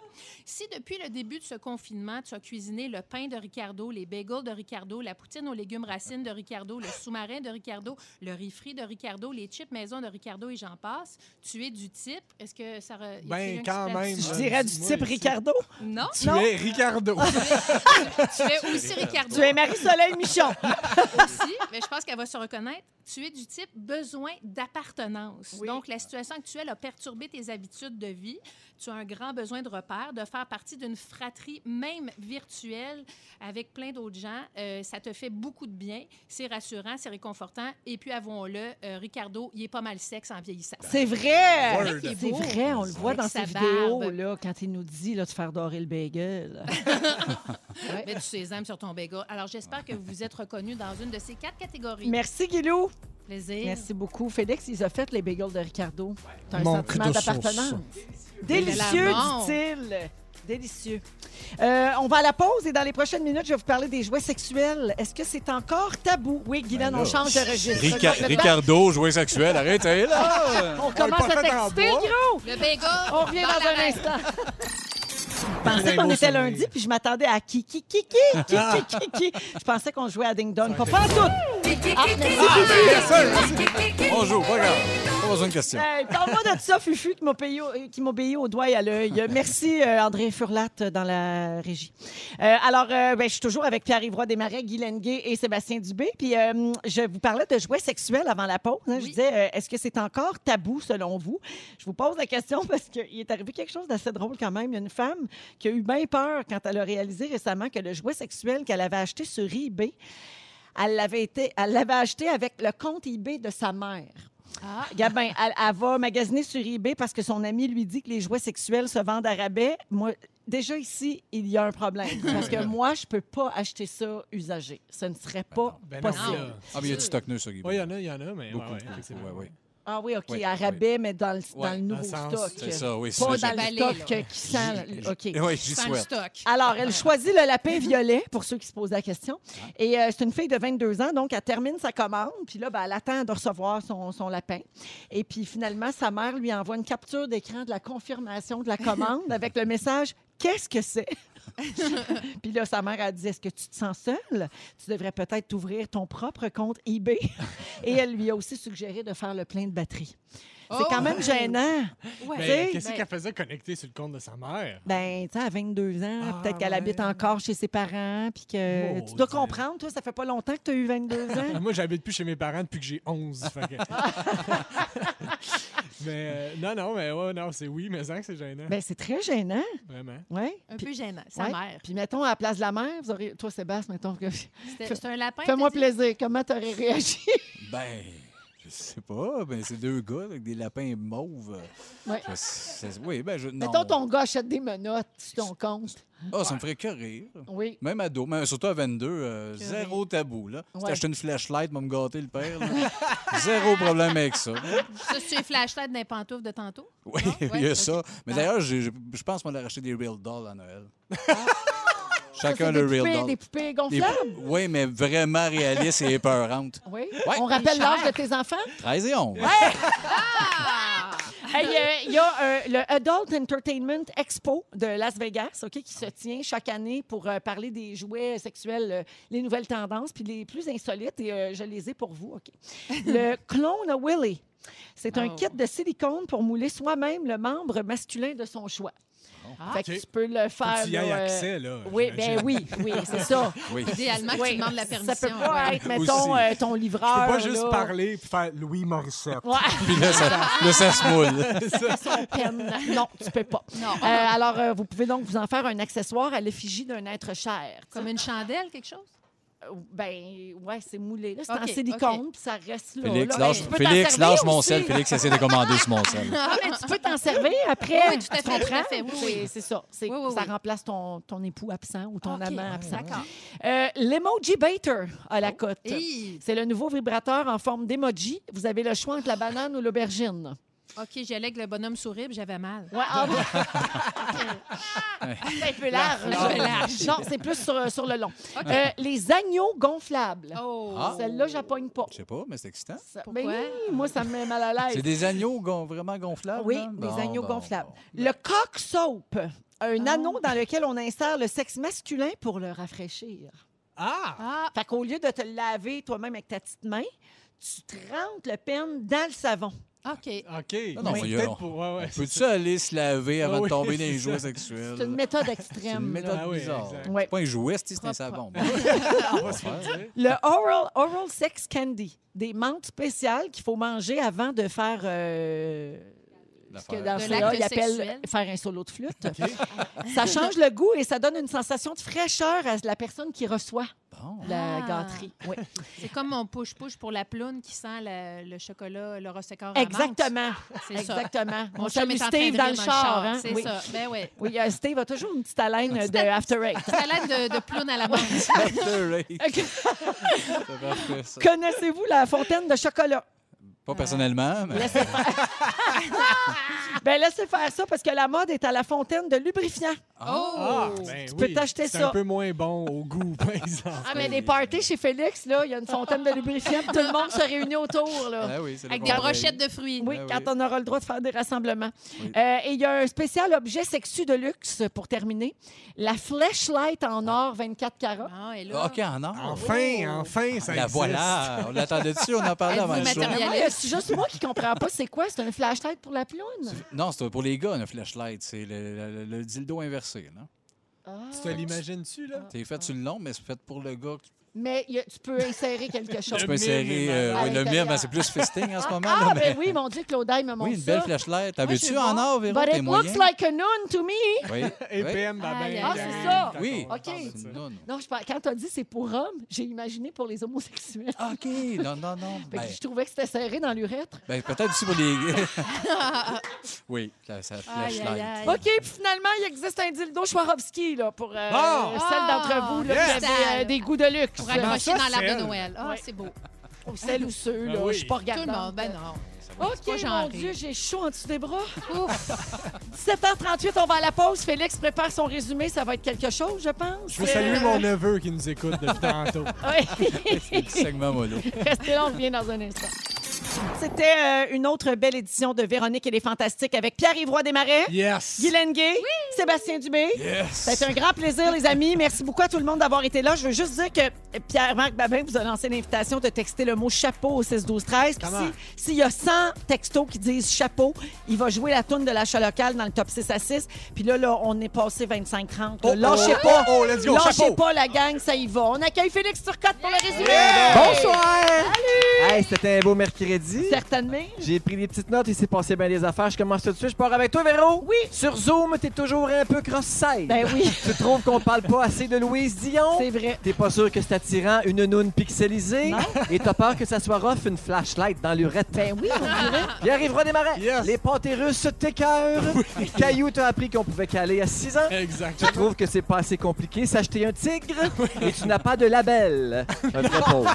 Si depuis le début de ce confinement, tu as cuisiné le pain de Ricardo, les bagels de Ricardo, la poutine aux légumes racines de Ricardo, le sous-marin de Ricardo, le riz frit de Ricardo, les chips maison de Ricardo et j'en passe, tu es du type. Est-ce que ça. re- Ben, quand même. Je dirais du dis-moi type. Ricardo. Non, Tu Non? es Ricardo. tu es aussi Ricardo. Tu es Marie-Soleil Michon. aussi, mais je pense qu'elle va se reconnaître. Tu es du type besoin d'appartenance. Oui. Donc, la situation actuelle a perturbé tes habitudes de vie. Tu as un grand besoin de repères, de faire partie d'une fratrie, même virtuelle, avec plein d'autres gens. Euh, ça te fait beaucoup de bien. C'est rassurant, c'est réconfortant. Et puis, avouons-le, euh, Ricardo, il est pas mal sexe en vieillissant. C'est vrai. C'est vrai, on le voit dans sa vidéos, là, quand il nous dit là, de faire dorer le bagel. Ouais. Mets du sésame sur ton bagel. Alors, j'espère que vous vous êtes reconnus dans une de ces quatre catégories. Merci, Guilou. Plaisir. Merci beaucoup. Félix, ils ont fait les bagels de Ricardo. T'as un sentiment de d'appartenance. Délicieux, dit-il. Délicieux. Euh, on va à la pause et dans les prochaines minutes, je vais vous parler des jouets sexuels. Est-ce que c'est encore tabou? Oui, Guylaine, Ben on là, change de registre. Rica- Complètement. Ricardo, jouet sexuel, arrêtez là! On commence pas à fait en t'exciter, bois. gros! Le bagel. On revient dans, la un instant. Je pensais qu'on était lundi, puis je m'attendais à qui, qui, qui, qui, qui, qui, qui, qui. Je pensais qu'on jouait à Ding Dong. Pas, pas en tout! Ah, merci. Bonjour, pas grave. Pas besoin de questions. Hey, Parle-moi de ça, Fufu, qui m'obéit au, qui m'obéit au doigt et à l'œil. Merci, euh, André Furlat, euh, dans la régie. Euh, alors, euh, ben, je suis toujours avec Pierre-Yvroy Desmarais, Guy Lenguet et Sébastien Dubé. Puis, euh, je vous parlais de jouets sexuels avant la pause. hein. Je disais, euh, est-ce que c'est encore tabou, selon vous? Je vous pose la question parce qu'il est arrivé quelque chose d'assez drôle quand même. Il y a une femme qui a eu bien peur quand elle a réalisé récemment que le jouet sexuel qu'elle avait acheté sur eBay, elle l'avait été, elle l'avait acheté avec le compte eBay de sa mère. Ah, Gabin, elle, elle va magasiner sur eBay parce que son ami lui dit que les jouets sexuels se vendent à rabais. Moi, déjà ici, il y a un problème. Parce que moi, je peux pas acheter ça usagé. Ce ne serait pas Ben non, possible. Ah, mais il y a du stock neuf sur Guy. Oui, il y en a, il y en a, mais Beaucoup. ouais, ouais, effectivement. Ouais, ouais. Ah oui, OK, Oui, à rabais, mais dans le, dans Ouais, le nouveau dans le sens- stock. C'est ça, oui. Pas ça, dans le stock là. qui sent... OK. Oui, j'y souhaite. stock. Alors, elle choisit le lapin violet, pour ceux qui se posent la question. Et euh, c'est une fille de 22 ans, donc elle termine sa commande. Puis là, ben, elle attend de recevoir son, son lapin. Et puis finalement, sa mère lui envoie une capture d'écran de la confirmation de la commande avec le message « Qu'est-ce que c'est? » Puis là, sa mère a dit « Est-ce que tu te sens seule? Tu devrais peut-être ouvrir ton propre compte eBay. » Et elle lui a aussi suggéré de faire le plein de batterie. C'est Oh! quand même gênant. Ouais. Tu sais, Mais qu'est-ce ben- qu'elle faisait connecter sur le compte de sa mère? Ben, tu sais, à 22 ans, Ah, peut-être qu'elle ouais. habite encore chez ses parents, puis que tu dois comprendre, toi, ça fait pas longtemps que tu as eu 22 ans. Moi, j'habite plus chez mes parents depuis que j'ai 11. fait que- mais euh, non, non, mais ouais, non, c'est oui, mais sans que c'est gênant. ben, c'est très gênant, Vraiment. ouais. Un peu gênant. Sa ouais. mère. Puis mettons, à la place de la mère, vous auriez... toi, Sébastien, mettons que... C'était- C'est un lapin. Fais-moi t'as dit? plaisir, comment tu aurais réagi? Ben, sais pas, ben c'est deux gars avec des lapins mauves. Ouais. Ça, c'est- oui, ben je. Non. Mettons, ton gars achète des menottes sur ton compte. Ah, ça me ferait que rire. Oui. Même ado, mais surtout à 22, euh, zéro tabou. Là. Si Ouais. t'achètes une flashlight, va me gâter le père. là. zéro problème avec ça. Ça, c'est les flashlights d'un pantoufle de tantôt? Oui, Ah, il y a ça. Mais Ah. d'ailleurs, j'ai- j'ai- je pense qu'on va racheter des real dolls à Noël. Chacun le des real poupées, doll. Des poupées gonflables? Oui, mais vraiment réalistes et épeurantes. Oui. Ouais. On rappelle l'âge de tes enfants? 13 et 11. Ah! Hey, euh, Il y a euh, le Adult Entertainment Expo de Las Vegas, OK, qui se tient chaque année pour euh, parler des jouets sexuels, euh, les nouvelles tendances, puis les plus insolites, et euh, je les ai pour vous, OK. Le Clone a Willy. C'est un Oh. kit de silicone pour mouler soi-même le membre masculin de son choix. Ah, fait que tu peux le Faut faire. que tu y là, euh, accès, là. oui, ben oui, oui, c'est ça. Oui. Idéalement, Oui. tu demandes la permission. Ça peut pas ouais. être, mettons, euh, ton livreur. peux pas juste là. parler puis faire Louis Morissette. Ouais, Puis là, ça, là, ça se moule. Non, tu peux pas. Non. Euh, alors, euh, vous pouvez donc vous en faire un accessoire à l'effigie d'un être cher. Comme une chandelle, quelque chose? Ben, ouais, c'est moulé. là. C'est en silicone, puis ça reste là. Félix, là. lâche, Félix, servir lâche mon sel. Félix essaie de commander sur mon sel. Ah, mais tu peux t'en servir après. Oui, tout à tu comprends? fait, oui, C'est- oui. C'est ça. C'est- Oui, oui, ça remplace ton, ton époux absent ou ton amant absent. D'accord. Euh, L'emoji baiter à la cote. Hi. C'est le nouveau vibrateur en forme d'emoji. Vous avez le choix entre la banane ou l'aubergine. OK, j'y allais avec le bonhomme sourire, j'avais mal. Ouais, ah oui. c'est un peu large. Non, c'est plus sur, sur le long. Euh, les agneaux gonflables. Oh! Ah. Celle-là, je pogne pas. Je sais pas, mais c'est excitant. Ça- Pourquoi? ben oui, moi, ça me met mal à l'aise. C'est des agneaux gon- vraiment gonflables? Oui, là? des Bon, agneaux bon, gonflables. bon. Le cock soap, un Ah. anneau dans lequel on insère le sexe masculin pour le rafraîchir. Ah! Ah! Fait qu'au lieu de te laver toi-même avec ta petite main, tu trempes le pen dans le savon. OK. OK. Non, non, C'est il y a- peut-être pour... ouais, ouais, Peux-tu aller se laver avant de oui, tomber dans les ça. jouets sexuels? C'est une méthode C'est extrême. une méthode Ah oui, bizarre. exact. Ouais. C'est pas un jouet, c'est un savon. On va se le dire. Le oral, oral sex candy, des menthes spéciales qu'il faut manger avant de faire euh, ce que dans De ce l'acte là, ils appellent sexuel. faire un solo de flûte. Ça change le goût et ça donne une sensation de fraîcheur à la personne qui reçoit Bon. la Ah. gâterie. Oui. C'est comme mon push-push pour la ploune qui sent le, le chocolat, le rossecor. Exactement. C'est. Exactement. Mon On chum salue de Steve dans le char. hein? C'est oui. ça. Ben oui. Oui, euh, Steve a toujours une petite haleine de After Eight. Salade de, de ploune à la menthe. After Eight. Connaissez-vous la fontaine de chocolat? Pas personnellement, mais Laissez faire. ben, laissez faire ça parce que la mode est à la fontaine de lubrifiant. Ah, Oh! ben Tu oui. peux t'acheter C'est ça. un peu moins bon au goût, par exemple. Ah, mais des parties chez Félix, là, il y a une fontaine de lubrifiant, puis tout le monde se réunit autour, là. Ah oui, c'est le Avec des bon brochettes de fruits. Oui, Ah quand oui. on aura le droit de faire des rassemblements. Oui. Euh, et il y a un spécial objet sexu de luxe pour terminer. La flashlight en or 24 carats. Ah, et là, OK, en or. Enfin, enfin, ça La existe. voilà. On l'attendait dessus, on en parlait avant le show. C'est juste moi qui comprends pas c'est quoi. C'est une flashlight pour la ploune. Non, c'est pour les gars, un flashlight. C'est le, le- le dildo inversé. là. Ah. Tu te l'imagines-tu, là? C'est fait sur le long, mais c'est fait pour le gars. Mais il y a- tu peux insérer quelque chose. Tu Le peux insérer. euh, oui, le mime, l'intérieur. ben, c'est plus fisting en ce moment. Ah, là, ben mais- oui, mon Dieu, Claude me montre Oui, une ça. belle flashlight. T'as je vu-tu en or, Véro? But T'es it moyen? looks like a noon to me. Oui. Et oui. PM, ma Aïe, belle. aïe, Ah, c'est ça. Oui. OK. ça. Non, non. Non, je par- quand tu as dit c'est pour hommes, j'ai imaginé pour les homosexuels. OK, non, non, non. Fait que Ben, je trouvais que c'était serré dans l'urètre. ben, peut-être aussi pour les. oui, ça, ça Aïe, flashlight. aïe, aïe. OK, puis finalement, il existe un dildo Swarovski là, pour euh, Bon. celles d'entre vous là, Yes. qui avez euh, des goûts de luxe. Pour accrocher dans l'arbre de celle? Noël. Ah, Ouais. c'est beau. Ou celles ou ceux, là. Ben oui. Je suis pas Tout le regardante. monde. Ben non. OK, mon. Dieu, j'ai chaud en dessous des bras. Ouf. 17h38, on va à la pause. Félix prépare son résumé. Ça va être quelque chose, je pense. Je veux saluer mon neveu qui nous écoute depuis tantôt. Oui. Segment mollo. Restez là, on revient dans un instant. C'était euh, une autre belle édition de Véronique et les Fantastiques avec Pierre-Yves Roy Desmarais, Yes! Guylaine Gay, Sébastien Dubé. Yes! C'est un grand plaisir, les amis. Merci beaucoup à tout le monde d'avoir été là. Je veux juste dire que Pierre-Marc Babin vous a lancé l'invitation de texter le mot chapeau au 6 12 13 Puis Comment? si- S'il y a 100 textos qui disent chapeau, il va jouer la tourne de l'achat local dans le top 6 à 6. Puis là, là on est passé 25-30. là. Oh, Lâchez oh, pas. oh, oh, let's go, Lâchez chapeau. pas, la gang, ça y va. On accueille Félix Turcotte pour le résumé. Bonsoir! Hey, c'était un beau mercredi dit. Certainement. J'ai pris des petites notes, il s'est passé bien des affaires. Je commence tout de suite. Je pars avec toi, Véro. Oui. Sur Zoom, t'es toujours un peu cross-side. Ben oui, Tu trouves qu'on parle pas assez de Louise Dion? c'est vrai. T'es pas sûr que c'est attirant une noune pixelisée? Non. Et t'as peur que ça soit rough une flashlight dans l'urette? Ben oui, on dirait. Il arrivera des marais. Yes. Les pâtés russes t'écœurent. Caillou t'a appris qu'on pouvait caler à 6 ans. Tu Exactement. trouves que c'est pas assez compliqué s'acheter un tigre? Et tu n'as pas de label. Un vrai pauvre.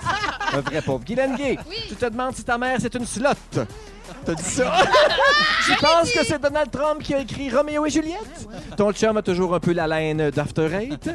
Un vrai pauvre. Guylaine Gay, tu te demandes si ta mère c'est une slot. T'as dit ça? tu penses que c'est Donald Trump qui a écrit Roméo et Juliette? Ton chum a toujours un peu la laine d'After Eight.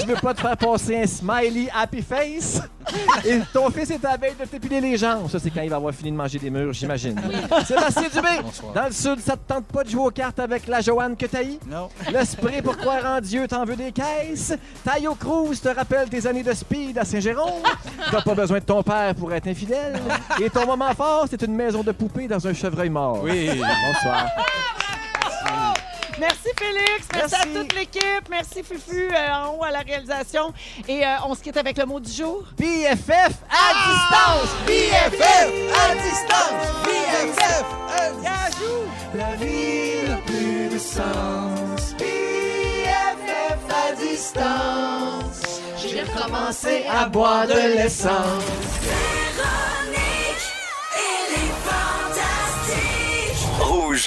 tu veux pas te faire passer un smiley happy face? Et ton fils est à la veille de t'épiler les jambes. Ça, c'est quand il va avoir fini de manger des murs, j'imagine. Sébastien Dubé, Bonsoir. dans le sud, ça te tente pas de jouer aux cartes avec la Joanne que t'as Non. le spray pour croire en Dieu, t'en veux des caisses. Tayo Cruz te rappelle tes années de speed à Saint-Jérôme. T'as pas besoin de ton père pour être infidèle. Et ton moment fort, c'est une maison de poupée dans un chevreuil mort. Oui. Bonsoir. Merci Félix, merci, Merci. à toute l'équipe, merci Fufu euh, en haut à la réalisation. Et euh, on se quitte avec le mot du jour. BFF à distance! BFF à distance! BFF à Yahoo! La vie n'a plus de sens. BFF à distance. J'ai recommencé à boire de l'essence. Elle est fantastique! Rouge!